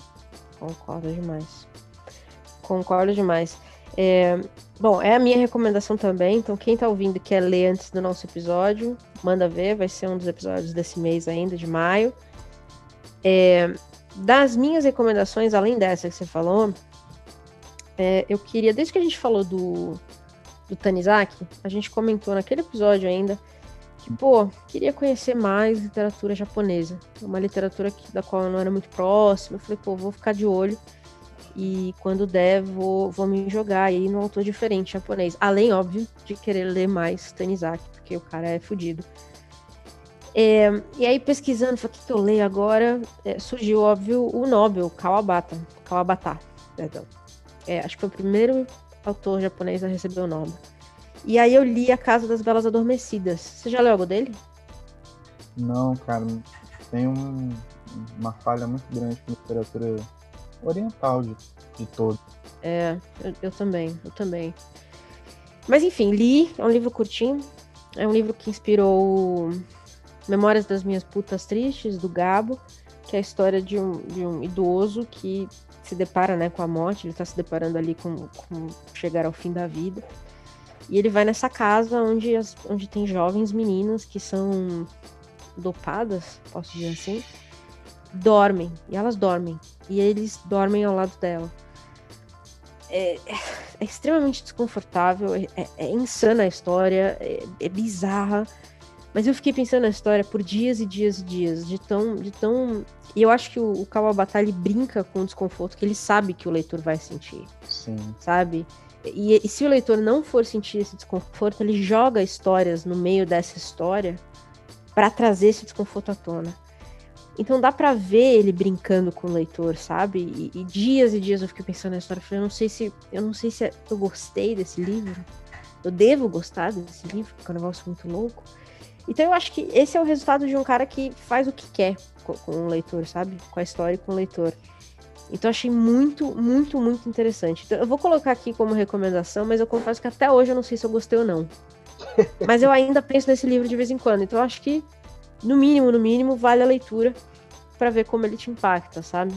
Concordo demais. Concordo demais. É, bom, é a minha recomendação também. Então, quem tá ouvindo e quer ler antes do nosso episódio, manda ver. Vai ser um dos episódios desse mês ainda, de maio. É, das minhas recomendações, além dessa que você falou, é, eu queria, desde que a gente falou do, do Tanizaki, a gente comentou naquele episódio ainda que, pô, queria conhecer mais literatura japonesa. Uma literatura que, da qual eu não era muito próxima. Eu falei, pô, vou ficar de olho. E quando der, vou, vou me jogar aí no autor diferente japonês. Além, óbvio, de querer ler mais Tanizaki, porque o cara é fodido. É, e aí, pesquisando, falei, o que, que eu leio agora? É, surgiu, óbvio, o Nobel, Kawabata. Kawabata, perdão. É, acho que foi o primeiro autor japonês a receber o Nobel. E aí eu li A Casa das Belas Adormecidas. Você já leu algo dele? Não, cara. Tem um, uma falha muito grande com literatura oriental de, de todo. É, eu, eu, também, eu também. Mas enfim, li, é um livro curtinho. É um livro que inspirou Memórias das Minhas Putas Tristes, do Gabo, que é a história de um, de um idoso que se depara né, com a morte, ele está se deparando ali com, com chegar ao fim da vida. E ele vai nessa casa onde, as, onde tem jovens meninas que são dopadas, posso dizer assim, dormem. E elas dormem. E eles dormem ao lado dela. É, é, é extremamente desconfortável, é, é, é insana a história, é, é, bizarra. Mas eu fiquei pensando na história por dias e dias e dias, de tão. De tão... E eu acho que o, o Kawabata ele brinca com o desconforto que ele sabe que o leitor vai sentir. Sim. Sabe? E, e, se o leitor não for sentir esse desconforto, ele joga histórias no meio dessa história para trazer esse desconforto à tona. Então dá para ver ele brincando com o leitor, sabe? E, e, dias e dias eu fiquei pensando na história, eu falei, eu não sei se eu não sei se eu gostei desse livro. Eu devo gostar desse livro, porque é um negócio muito louco. Então eu acho que esse é o resultado de um cara que faz o que quer com, com o leitor, sabe? Com a história e com o leitor. Então achei muito, muito, muito interessante. Então, eu vou colocar aqui como recomendação, mas eu confesso que até hoje eu não sei se eu gostei ou não. mas eu ainda penso nesse livro de vez em quando. Então eu acho que, no mínimo, no mínimo, vale a leitura para ver como ele te impacta, sabe?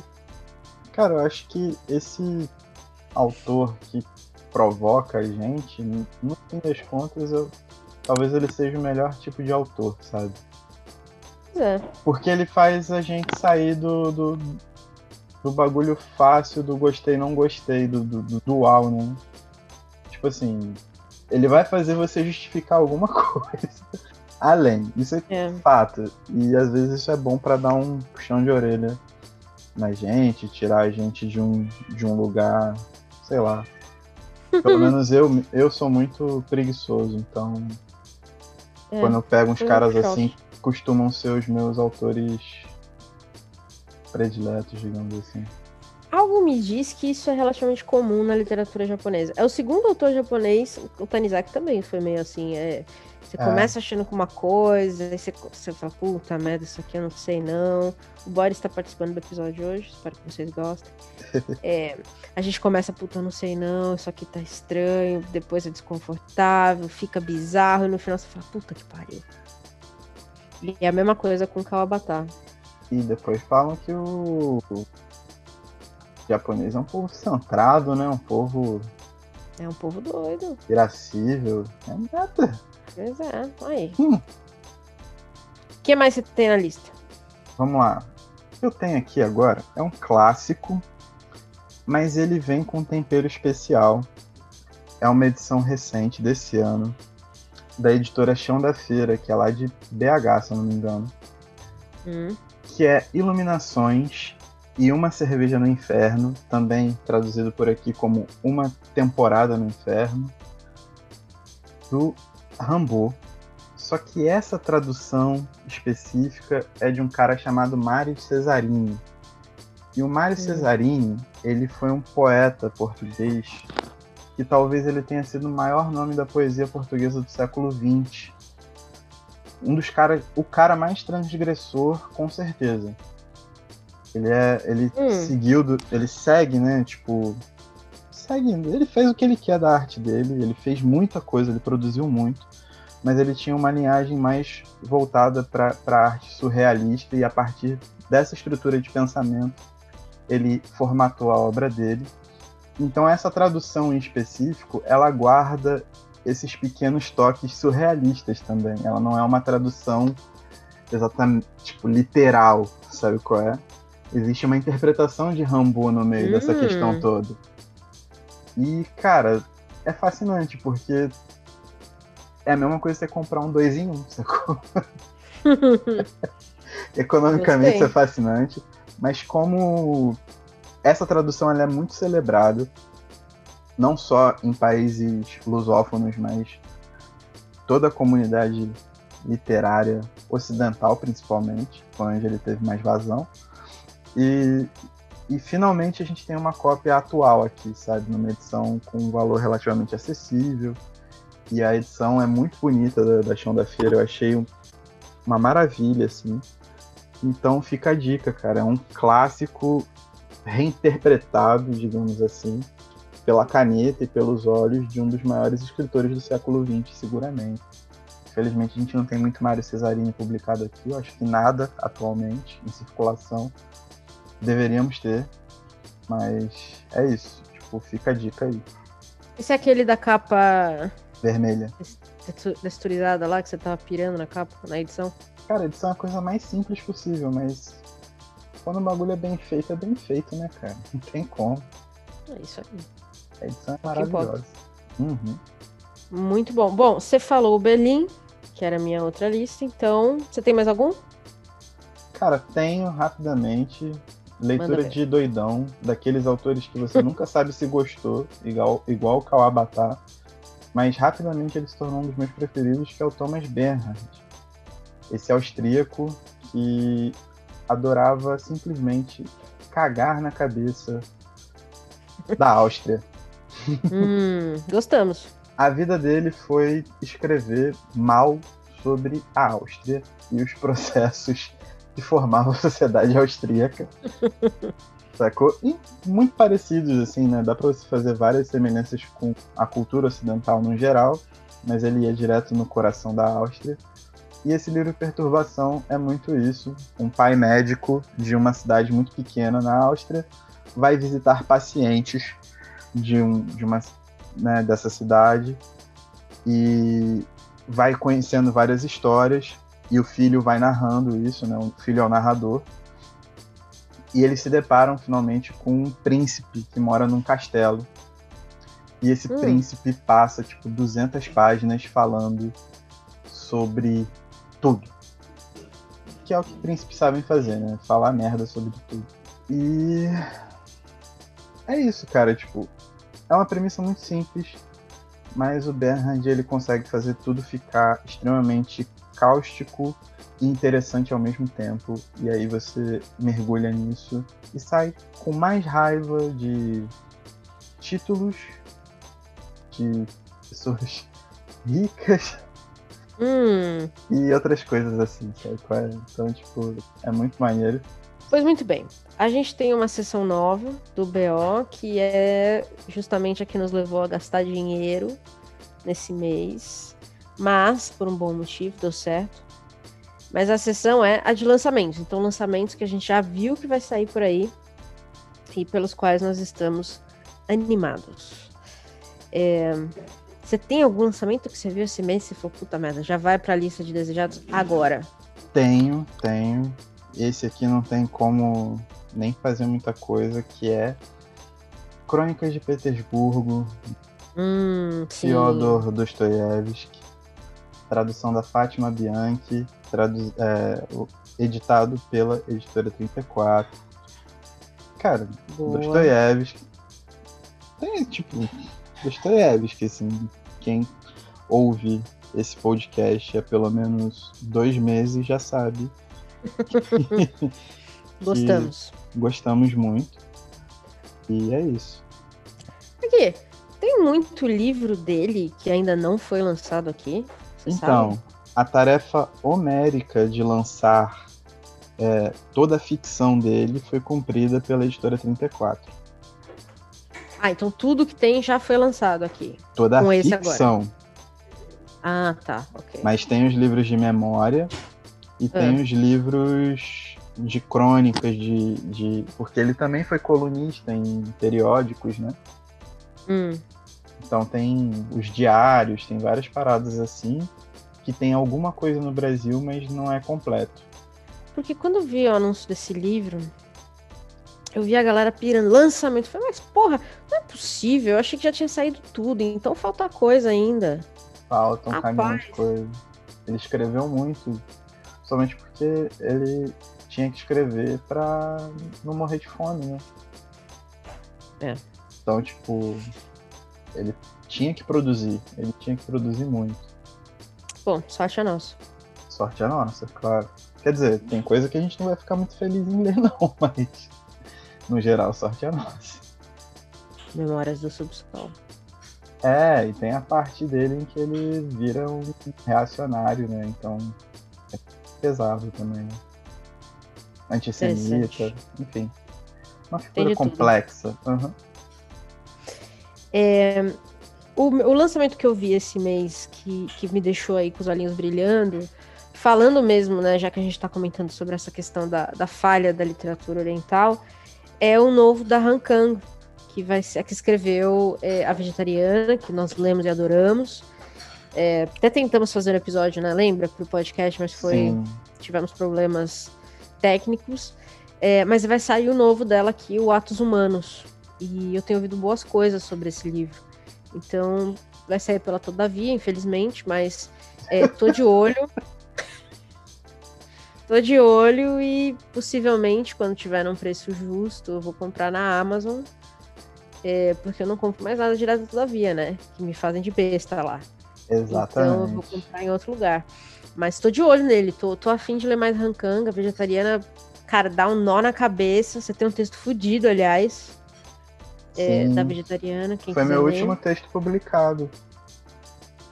Cara, eu acho que esse autor que provoca a gente, no fim das contas, eu, talvez ele seja o melhor tipo de autor, sabe? É. Porque ele faz a gente sair do, do, do bagulho fácil do gostei, não gostei, do, do, do dual, né? Tipo assim, ele vai fazer você justificar alguma coisa. Além, isso é, é, fato. E às vezes isso é bom para dar um puxão de orelha na gente, tirar a gente de um, de um lugar, sei lá. Pelo menos eu, eu sou muito preguiçoso, então é, quando eu pego uns caras assim, costumam ser os meus autores prediletos, digamos assim. Algo me diz que isso é relativamente comum na literatura japonesa. É o segundo autor japonês, o Tanizaki também foi meio assim. É, você é. começa achando com uma coisa, aí você, você fala, puta merda, isso aqui eu não sei não. O Boris está participando do episódio hoje, espero que vocês gostem. é, a gente começa, puta, eu não sei não, isso aqui tá estranho, depois é desconfortável, fica bizarro, e no final você fala, puta que pariu. E é a mesma coisa com Kawabata. E depois falam que o, o japonês é um povo centrado, né? Um povo. É um povo doido. Irascível. É nada. Pois é, aí. Hum. O que mais você tem na lista? Vamos lá. O que eu tenho aqui agora é um clássico mas ele vem com um tempero especial. É uma edição recente desse ano, da editora Chão da Feira, que é lá de BH, se eu não me engano. Hum. Que é Iluminações e Uma Cerveja no Inferno, também traduzido por aqui como Uma Temporada no Inferno, do Rambo. Só que essa tradução específica é de um cara chamado Mário Cesarini. E o Mário. Cesarini, ele foi um poeta português que talvez ele tenha sido o maior nome da poesia portuguesa do século XX. Um dos caras, o cara mais transgressor, com certeza. Ele é, ele Hum. seguiu, do- ele segue, né? Tipo, Ele fez o que ele quer da arte dele. Ele fez muita coisa, ele produziu muito, mas ele tinha uma linhagem mais voltada para a arte surrealista e a partir dessa estrutura de pensamento ele formatou a obra dele. Então essa tradução em específico, ela guarda esses pequenos toques surrealistas também. Ela não é uma tradução exatamente tipo literal, sabe qual é? Existe uma interpretação de Rambo no meio dessa Hum. questão toda. E cara, é fascinante porque é a mesma coisa que você comprar um dois em um, sacou? Economicamente Gostei. isso é fascinante, mas como essa tradução ela é muito celebrada, não só em países lusófonos, mas toda a comunidade literária ocidental, principalmente, onde ele teve mais vazão. E, e finalmente a gente tem uma cópia atual aqui, sabe? Numa edição com um valor relativamente acessível. E a edição é muito bonita da, da Chão da Feira, eu achei um- uma maravilha, assim. Então fica a dica, cara. É um clássico reinterpretado, digamos assim, pela caneta e pelos olhos de um dos maiores escritores do século XX, seguramente. Infelizmente a gente não tem muito Mário Cesarini publicado aqui, eu acho que nada atualmente em circulação. Deveríamos ter, mas é isso. Tipo, fica a dica aí. Esse é aquele da capa Vermelha. textu- texturizada lá, que você tava pirando na capa, na edição? Cara, a edição é a coisa mais simples possível, mas quando o bagulho é bem feito, é bem feito, né, cara? Não tem como. É isso aí. A edição é maravilhosa. Uhum. Muito bom. Bom, você falou o Berlim, que era a minha outra lista, então. Você tem mais algum? Cara, tenho rapidamente leitura de doidão, daqueles autores que você nunca sabe se gostou, igual, igual o Kawabata, mas rapidamente ele se tornou um dos meus preferidos, que é o Thomas Bernhard. Esse austríaco que adorava simplesmente cagar na cabeça da Áustria. hum, gostamos. A vida dele foi escrever mal sobre a Áustria e os processos que formavam a sociedade austríaca. Sacou? E muito parecidos, assim, né? Dá pra você fazer várias semelhanças com a cultura ocidental no geral, mas ele ia direto no coração da Áustria. E esse livro Perturbação é muito isso. Um pai médico de uma cidade muito pequena na Áustria vai visitar pacientes de, um, de uma né, dessa cidade e vai conhecendo várias histórias e o filho vai narrando isso, né? O filho é o narrador. E eles se deparam finalmente com um príncipe que mora num castelo. E esse Hum. príncipe passa tipo 200 páginas falando sobre tudo. Que é o que príncipes sabem fazer, né? Falar merda sobre tudo. E é isso, cara, tipo, é uma premissa muito simples, mas o Bernhard ele consegue fazer tudo ficar extremamente cáustico e interessante ao mesmo tempo. E aí você mergulha nisso e sai com mais raiva de títulos de pessoas ricas Hum, e outras coisas assim, sabe? é? Então, tipo, é muito maneiro. pois muito bem. A gente tem uma sessão nova do BO, que é justamente a que nos levou a gastar dinheiro nesse mês. Mas, por um bom motivo, deu certo. Mas a sessão é a de lançamentos. Então, lançamentos que a gente já viu que vai sair por aí e pelos quais nós estamos animados. É, Você tem algum lançamento que você viu esse mês e você falou, puta merda, já vai pra lista de desejados agora? Tenho, tenho. Esse aqui não tem como nem fazer muita coisa, que é Crônicas de Petersburgo, Hum. Fyodor Dostoiévski, tradução da Fátima Bianchi, tradu é, editado pela editora 34. Cara, Boa. Dostoiévski. Tem, tipo, Dostoiévski, assim, quem ouve esse podcast há pelo menos dois meses já sabe. Gostamos. Gostamos muito. E é isso. Aqui, tem muito livro dele que ainda não foi lançado aqui. Você Então, sabe? a tarefa homérica de lançar é, toda a ficção dele foi cumprida pela editora 34. Ah, então tudo que tem já foi lançado aqui. Toda a ficção. Ah, tá, ok. Mas tem os livros de memória e tem os livros de crônicas, de, de. Porque ele também foi colunista em periódicos, né? Hum, Então tem os diários, tem várias paradas assim, que tem alguma coisa no Brasil, mas não é completo. porque quando eu vi o anúncio desse livro, eu vi a galera pirando lançamento. Eu falei, mas porra, não é possível. Eu achei que já tinha saído tudo, então falta coisa ainda. Faltam um caminhão de Rapaz. coisas. Ele escreveu muito, somente porque ele tinha que escrever pra não morrer de fome, né? É. Então, tipo, ele tinha que produzir, ele tinha que produzir muito. Bom, sorte é nossa. Sorte é nossa, claro. Quer dizer, tem coisa que a gente não vai ficar muito feliz em ler, não, mas no geral, sorte é nossa. Memórias do Subsol. É, e tem a parte dele em que ele vira um reacionário, né? Então é pesado também. né? Antissemita, enfim. Uma figura de tudo. Aham. O, o lançamento que eu vi esse mês, que, que me deixou aí com os olhinhos brilhando, falando mesmo, né, já que a gente está comentando sobre essa questão da, da falha da literatura oriental, é o novo da Han Kang, que vai ser, que escreveu é, A Vegetariana, que nós lemos e adoramos. É, até tentamos fazer um episódio, né, lembra, pro podcast, mas foi Sim. tivemos problemas técnicos. É, mas vai sair o novo dela aqui, o Atos Humanos. E eu tenho ouvido boas coisas sobre esse livro. Então, vai sair pela Todavia, infelizmente, mas é, tô de olho. tô de olho e possivelmente, quando tiver num preço justo, eu vou comprar na Amazon. É, porque eu não compro mais nada direto da Todavia, né? Que me fazem de besta lá. Então eu vou Exatamente. comprar em outro lugar. Mas tô de olho nele, tô, tô afim de ler mais Rancanga, vegetariana. Cara, dá um nó na cabeça. Você tem um texto fudido, aliás, é, da vegetariana. Quem Foi meu ler, último texto publicado.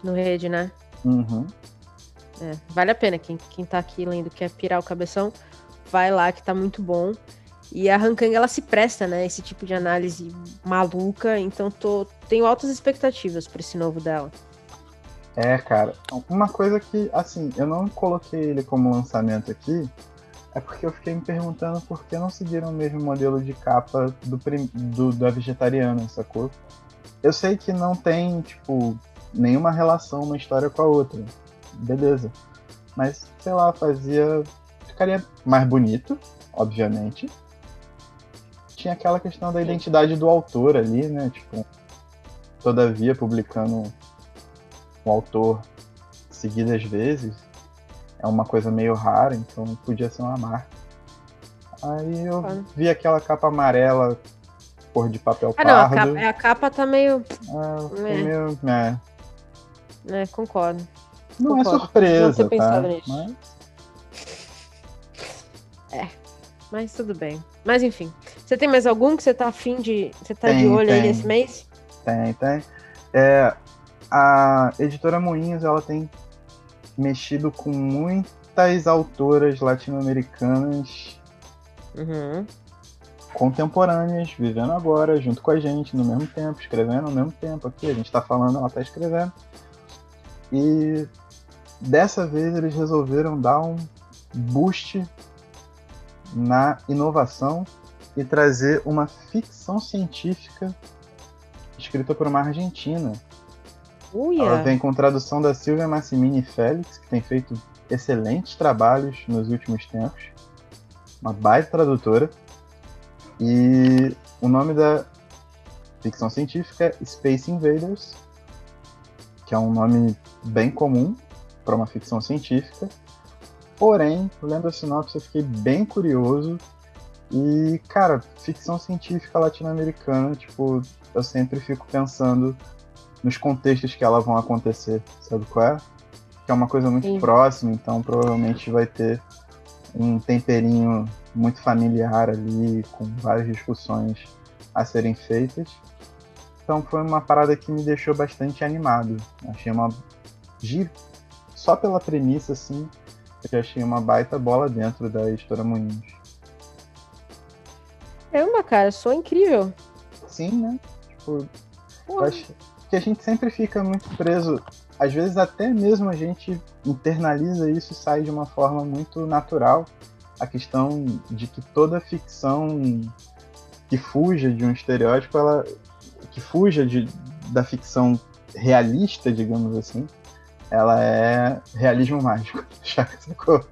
no rede, né? Uhum. É, vale a pena. Quem, quem tá aqui lendo quer pirar o cabeção, vai lá que tá muito bom. E a Rancanga, ela se presta, né? Esse tipo de análise maluca. Então tô, tenho altas expectativas pra esse novo dela. É, cara. Uma coisa que, assim, eu não coloquei ele como lançamento aqui, é porque eu fiquei me perguntando por que não seguiram o mesmo modelo de capa do, do- da vegetariana, sacou? Eu sei que não tem, tipo, nenhuma relação uma história com a outra. Beleza. Mas, sei lá, fazia. Ficaria mais bonito, obviamente. Tinha aquela questão da identidade do autor ali, né? Tipo, todavia publicando o autor seguidas vezes é uma coisa meio rara, então podia ser uma marca. Aí eu vi aquela capa amarela, cor de papel Ah, não, a pardo. capa, a capa tá meio. Ah, É. meio. é. né, concordo. Não é Concordo. surpresa, Não tá? pensado nisso. Mas Mas tudo bem. Mas enfim. Você tem mais algum que você tá afim de. Você tá de Tem, olho aí tem. nesse mês? tem, tem. É, a editora Moinhos ela tem mexido com muitas autoras latino-americanas Uhum. contemporâneas, vivendo agora, junto com a gente, no mesmo tempo, escrevendo ao mesmo tempo aqui. A gente tá falando, ela tá escrevendo. E dessa vez eles resolveram dar um boost na inovação e trazer uma ficção científica escrita por uma argentina. Uia! Ela vem com tradução da Silvia Massimini Félix, que tem feito excelentes trabalhos nos últimos tempos. Uma baita tradutora. E o nome da ficção científica é Space Invaders, que é um nome bem comum para uma ficção científica. Porém, lendo a sinopse, eu fiquei bem curioso. E, cara, ficção científica latino-americana, tipo, eu sempre fico pensando nos contextos que elas vão acontecer, sabe qual é? Que é uma coisa muito Sim. próxima, então provavelmente vai ter um temperinho muito familiar ali, com várias discussões a serem feitas. Então foi uma parada que me deixou bastante animado. Achei uma. Só pela premissa, assim, eu já achei uma baita bola dentro da editora Moinhos. É uma cara, sou incrível. Sim, né? Tipo, acho que a gente sempre fica muito preso. Às vezes até mesmo a gente internaliza isso e sai de uma forma muito natural. A questão de que toda ficção que fuja de um estereótipo, ela que fuja de, da ficção realista, digamos assim, ela é realismo mágico. Sacou?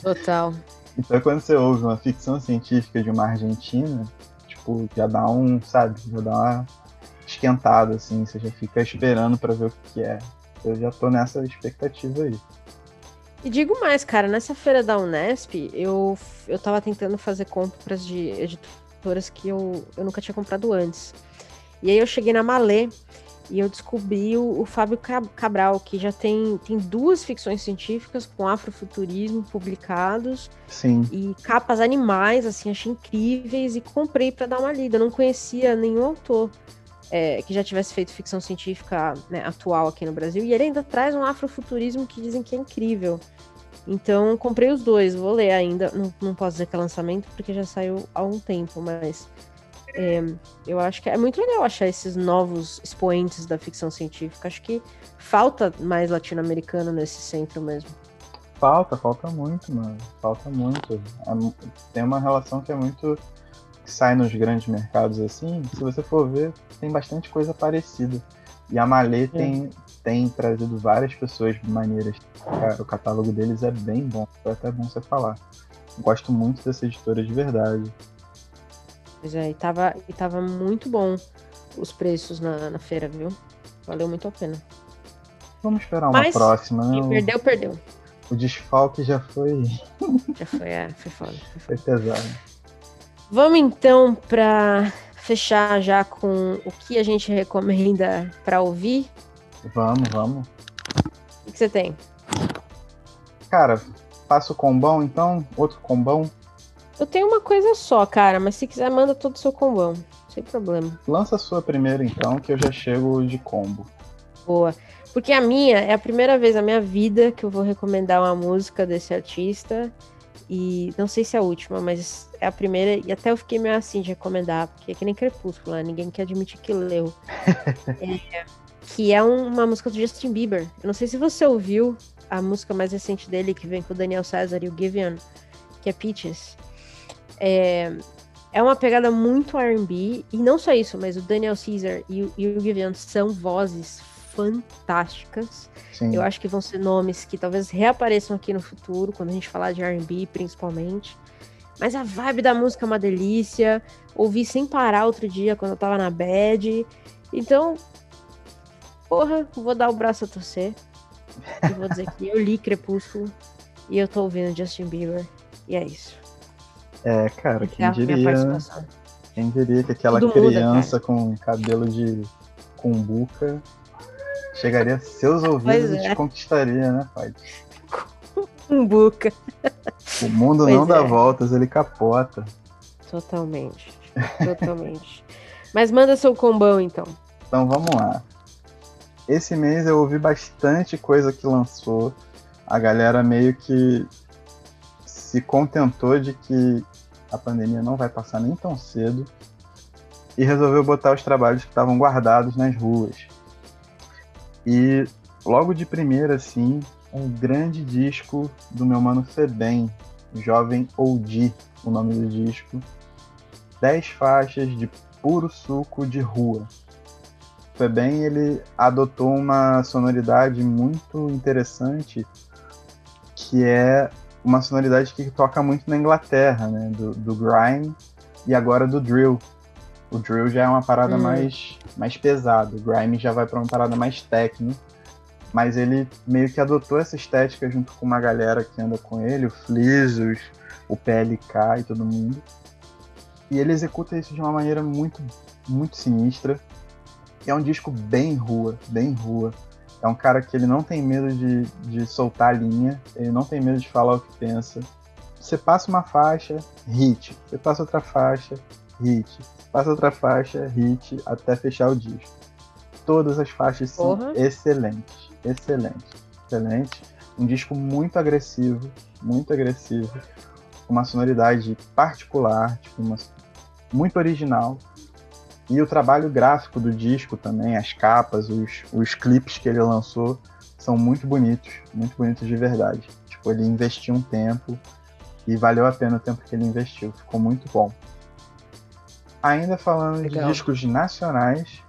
Total. Então quando você ouve uma ficção científica de uma Argentina, tipo, já dá um, sabe, já dá uma esquentada, assim, você já fica esperando para ver o que é. Eu já tô nessa expectativa aí. E digo mais, cara, nessa feira da Unesp, eu, eu tava tentando fazer compras de editoras que eu, eu nunca tinha comprado antes. E aí eu cheguei na Malê e eu descobri o, o, Fábio Cabral, que já tem, tem duas ficções científicas com afrofuturismo publicados. Sim. E capas animais, assim, achei incríveis e comprei para dar uma lida. não conhecia nenhum autor é, que já tivesse feito ficção científica né, atual aqui no Brasil. E ele ainda traz um afrofuturismo que dizem que é incrível. Então, comprei os dois, vou ler ainda. Não, não posso dizer que é lançamento, porque já saiu há algum tempo, mas é, eu acho que é muito legal achar esses novos expoentes da ficção científica. Acho que falta mais latino-americano nesse centro mesmo. Falta, falta muito, mano. Falta muito. É, tem uma relação que é muito. Que sai nos grandes mercados assim. Se você for ver, tem bastante coisa parecida. E a Malê tem, tem trazido várias pessoas maneiras. Cara, o catálogo deles é bem bom. É até bom você falar. Gosto muito dessa editora de verdade. Pois é, e tava, e tava muito bom os preços na, na feira, viu? Valeu muito a pena. Vamos esperar uma Mas, próxima, né? Quem perdeu, perdeu. O desfalque já foi. Já foi, é, foi foda. Foi, foi pesado. Vamos então para fechar já com o que a gente recomenda para ouvir. Vamos, vamos. O que você tem? Cara, faço combão então? Outro combão? Eu tenho uma coisa só, cara, mas se quiser, manda todo o seu combão. Sem problema. Lança a sua primeiro, então, que eu já chego de combo. Boa. Porque a minha é a primeira vez na minha vida que eu vou recomendar uma música desse artista. E não sei se é a última, mas é a primeira. E até eu fiquei meio assim de recomendar, porque é que nem Crepúsculo, né? Ninguém quer admitir que leu. é, que é uma música do Justin Bieber. Eu não sei se você ouviu a música mais recente dele, que vem com o Daniel César e o Givian, que é Peaches. É, é uma pegada muito R&B, e não só isso, mas o Daniel Caesar e o, e o Givian são vozes fantásticas. Sim. Eu acho que vão ser nomes que talvez reapareçam aqui no futuro, quando a gente falar de R&B, principalmente. Mas a vibe da música é uma delícia. Ouvi sem parar outro dia, quando eu tava na bed. Então, porra, vou dar o braço a torcer. E vou dizer que eu li Crepúsculo e eu tô ouvindo Justin Bieber. E é isso. É, cara, quem é diria. Quem diria que aquela criança muda, com cabelo de cumbuca chegaria a seus ouvidos é. e te conquistaria, né, pai? Cumbuca. O mundo pois não dá é. voltas, ele capota. Totalmente. Totalmente. Mas manda seu combão, então. Então vamos lá. Esse mês eu ouvi bastante coisa que lançou. A galera meio que se contentou de que a pandemia não vai passar nem tão cedo e resolveu botar os trabalhos que estavam guardados nas ruas. E logo de primeira, assim, um grande disco do meu mano Febem, Jovem OG, o nome do disco. Dez faixas de puro suco de rua. Febem, ele adotou uma sonoridade muito interessante, que é uma sonoridade que toca muito na Inglaterra, né? Do, do grime e agora do drill. O drill já é uma parada hum. mais, mais pesada, o grime já vai para uma parada mais técnica. Mas ele meio que adotou essa estética junto com uma galera que anda com ele, o Flizzos, o PLK e todo mundo. E ele executa isso de uma maneira muito, muito sinistra. É um disco bem rua, bem rua. É um cara que ele não tem medo de, de soltar a linha, ele não tem medo de falar o que pensa. Você passa uma faixa, hit. Você passa outra faixa, hit. Passa outra faixa, hit, até fechar o disco. Todas as faixas são excelentes, excelentes, excelente. Um disco muito agressivo, muito agressivo, uma sonoridade particular, tipo uma, muito original. E o trabalho gráfico do disco também, as capas, os, os clipes que ele lançou, são muito bonitos, muito bonitos de verdade. Tipo, ele investiu um tempo e valeu a pena o tempo que ele investiu, ficou muito bom. Ainda falando Legal. de discos nacionais,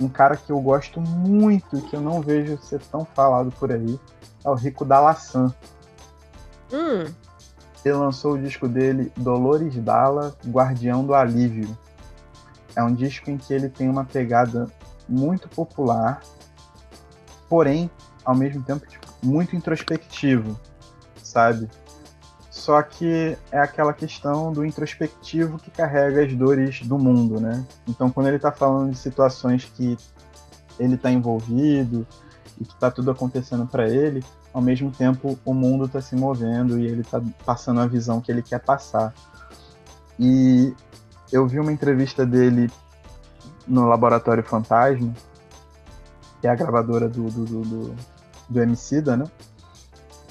um cara que eu gosto muito e que eu não vejo ser tão falado por aí é o Rico Dalassan. Hum. Ele lançou o disco dele, Dolores Dalla, Guardião do Alívio. É um disco em que ele tem uma pegada muito popular, porém, ao mesmo tempo, tipo, muito introspectivo, sabe? Só que é aquela questão do introspectivo que carrega as dores do mundo, né? Então, quando ele está falando de situações que ele está envolvido e que está tudo acontecendo para ele, ao mesmo tempo o mundo está se movendo e ele está passando a visão que ele quer passar. E eu vi uma entrevista dele no Laboratório Fantasma, que é a gravadora do, do, do, do, do né?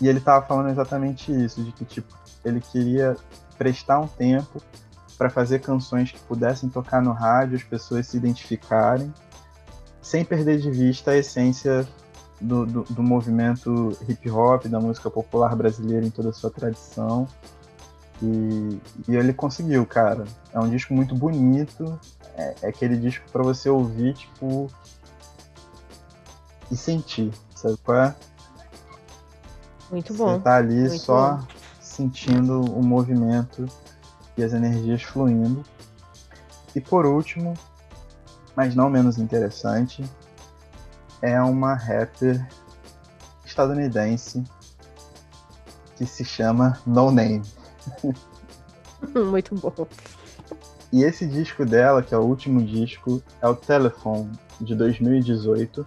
E ele estava falando exatamente isso, de que tipo, ele queria prestar um tempo para fazer canções que pudessem tocar no rádio, as pessoas se identificarem, sem perder de vista a essência do, do, do, movimento hip hop, da música popular brasileira em toda a sua tradição. E, e ele conseguiu, cara. É um disco muito bonito. É, é aquele disco para você ouvir, tipo. e sentir, sabe qual é? Muito bom. Você tá ali muito só bom. Sentindo o movimento e as energias fluindo. E por último, mas não menos interessante, é uma rapper estadunidense que se chama No Name. Muito bom. E esse disco dela, que é o último disco, é o Telephone, de 2018.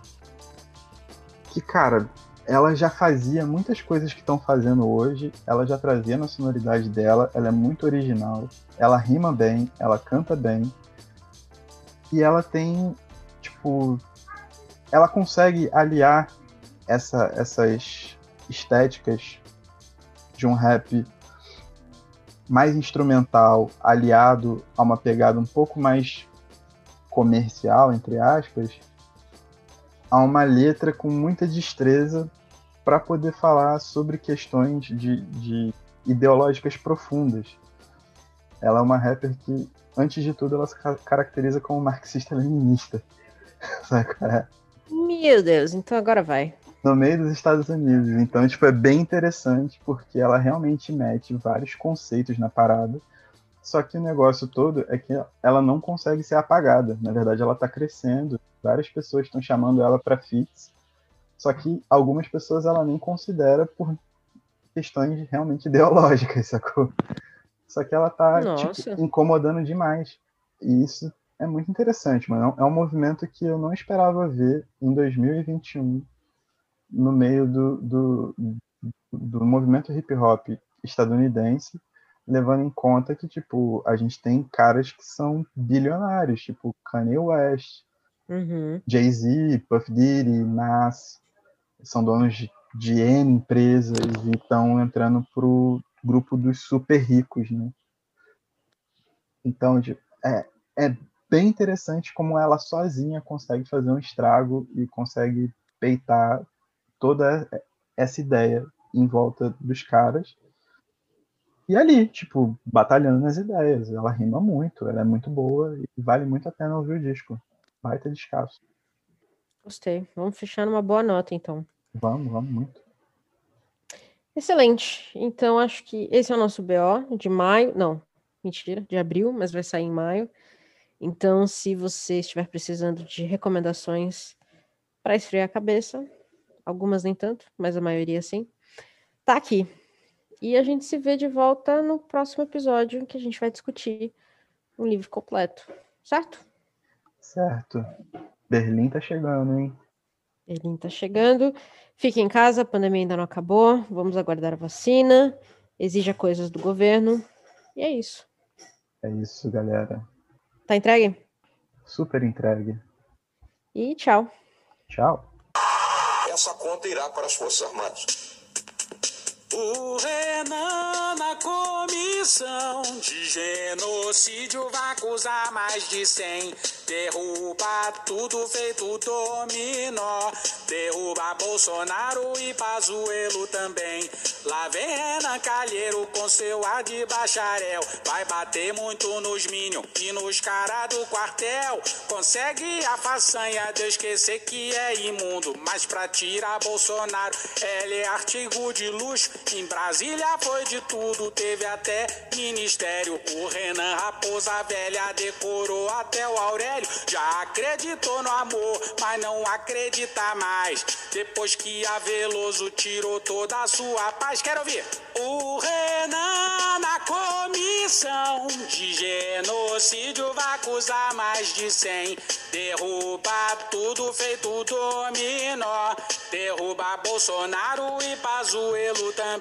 Que, cara, ela já fazia muitas coisas que estão fazendo hoje, ela já trazia na sonoridade dela, ela é muito original, ela rima bem, ela canta bem. E ela tem, tipo, ela consegue aliar essa, essas estéticas de um rap mais instrumental, aliado a uma pegada um pouco mais comercial, entre aspas, a uma letra com muita destreza para poder falar sobre questões de, de, ideológicas profundas. Ela é uma rapper que, antes de tudo, ela se caracteriza como marxista-leninista. É? Meu Deus, então agora vai. No meio dos Estados Unidos. Então, tipo, é bem interessante porque ela realmente mete vários conceitos na parada. Só que o negócio todo é que ela não consegue ser apagada. Na verdade, ela tá crescendo. Várias pessoas estão chamando ela para fits. Só que algumas pessoas ela nem considera por questões realmente ideológicas, sacou? Só que ela tá tipo, incomodando demais. E isso é muito interessante, mano. É um movimento que eu não esperava ver em 2021 no meio do, do, do movimento hip hop estadunidense, levando em conta que, tipo, a gente tem caras que são bilionários, tipo Kanye West, uhum. Jay-Z, Puff Diddy, Nas, são donos de, de N empresas e estão entrando pro grupo dos super ricos, né? Então, é, é bem interessante como ela sozinha consegue fazer um estrago e consegue peitar toda essa ideia em volta dos caras. E ali, tipo, batalhando nas ideias. Ela rima muito, ela é muito boa e vale muito a pena ouvir o disco. Vai ter descasso. Gostei. Vamos fechar numa boa nota, então. Vamos, vamos muito. Excelente. Então, acho que esse é o nosso BO de maio. Não, mentira, de abril, mas vai sair em maio. Então, se você estiver precisando de recomendações para esfriar a cabeça, algumas nem tanto, mas a maioria sim, tá aqui. E a gente se vê de volta no próximo episódio que a gente vai discutir um livro completo, certo? Certo. Berlim tá chegando, hein? Berlim tá chegando. Fique em casa, a pandemia ainda não acabou. Vamos aguardar a vacina. Exija coisas do governo. E é isso. É isso, galera. Tá entregue? Super entregue. E tchau. Tchau. Essa conta irá para as Forças Armadas. O Renan na comissão de genocídio vai acusar mais de cem. Derruba tudo feito dominó. Derruba Bolsonaro e Pazuelo também. Lá vem Renan Calheiro com seu ar de bacharel. Vai bater muito nos Minion e nos caras do quartel. Consegue a façanha de esquecer que é imundo. Mas pra tirar Bolsonaro, ele é artigo de luxo. Em Brasília foi de tudo, teve até ministério. O Renan Raposa Velha decorou até o Aurélio. Já acreditou no amor, mas não acredita mais. Depois que a Veloso tirou toda a sua paz, quero ouvir. O Renan na comissão de genocídio vai acusar mais de cem. Derruba tudo feito dominó. Derruba Bolsonaro e Pazuelo também.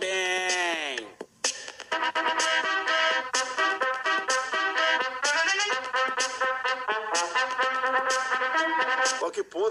Qual que ponto?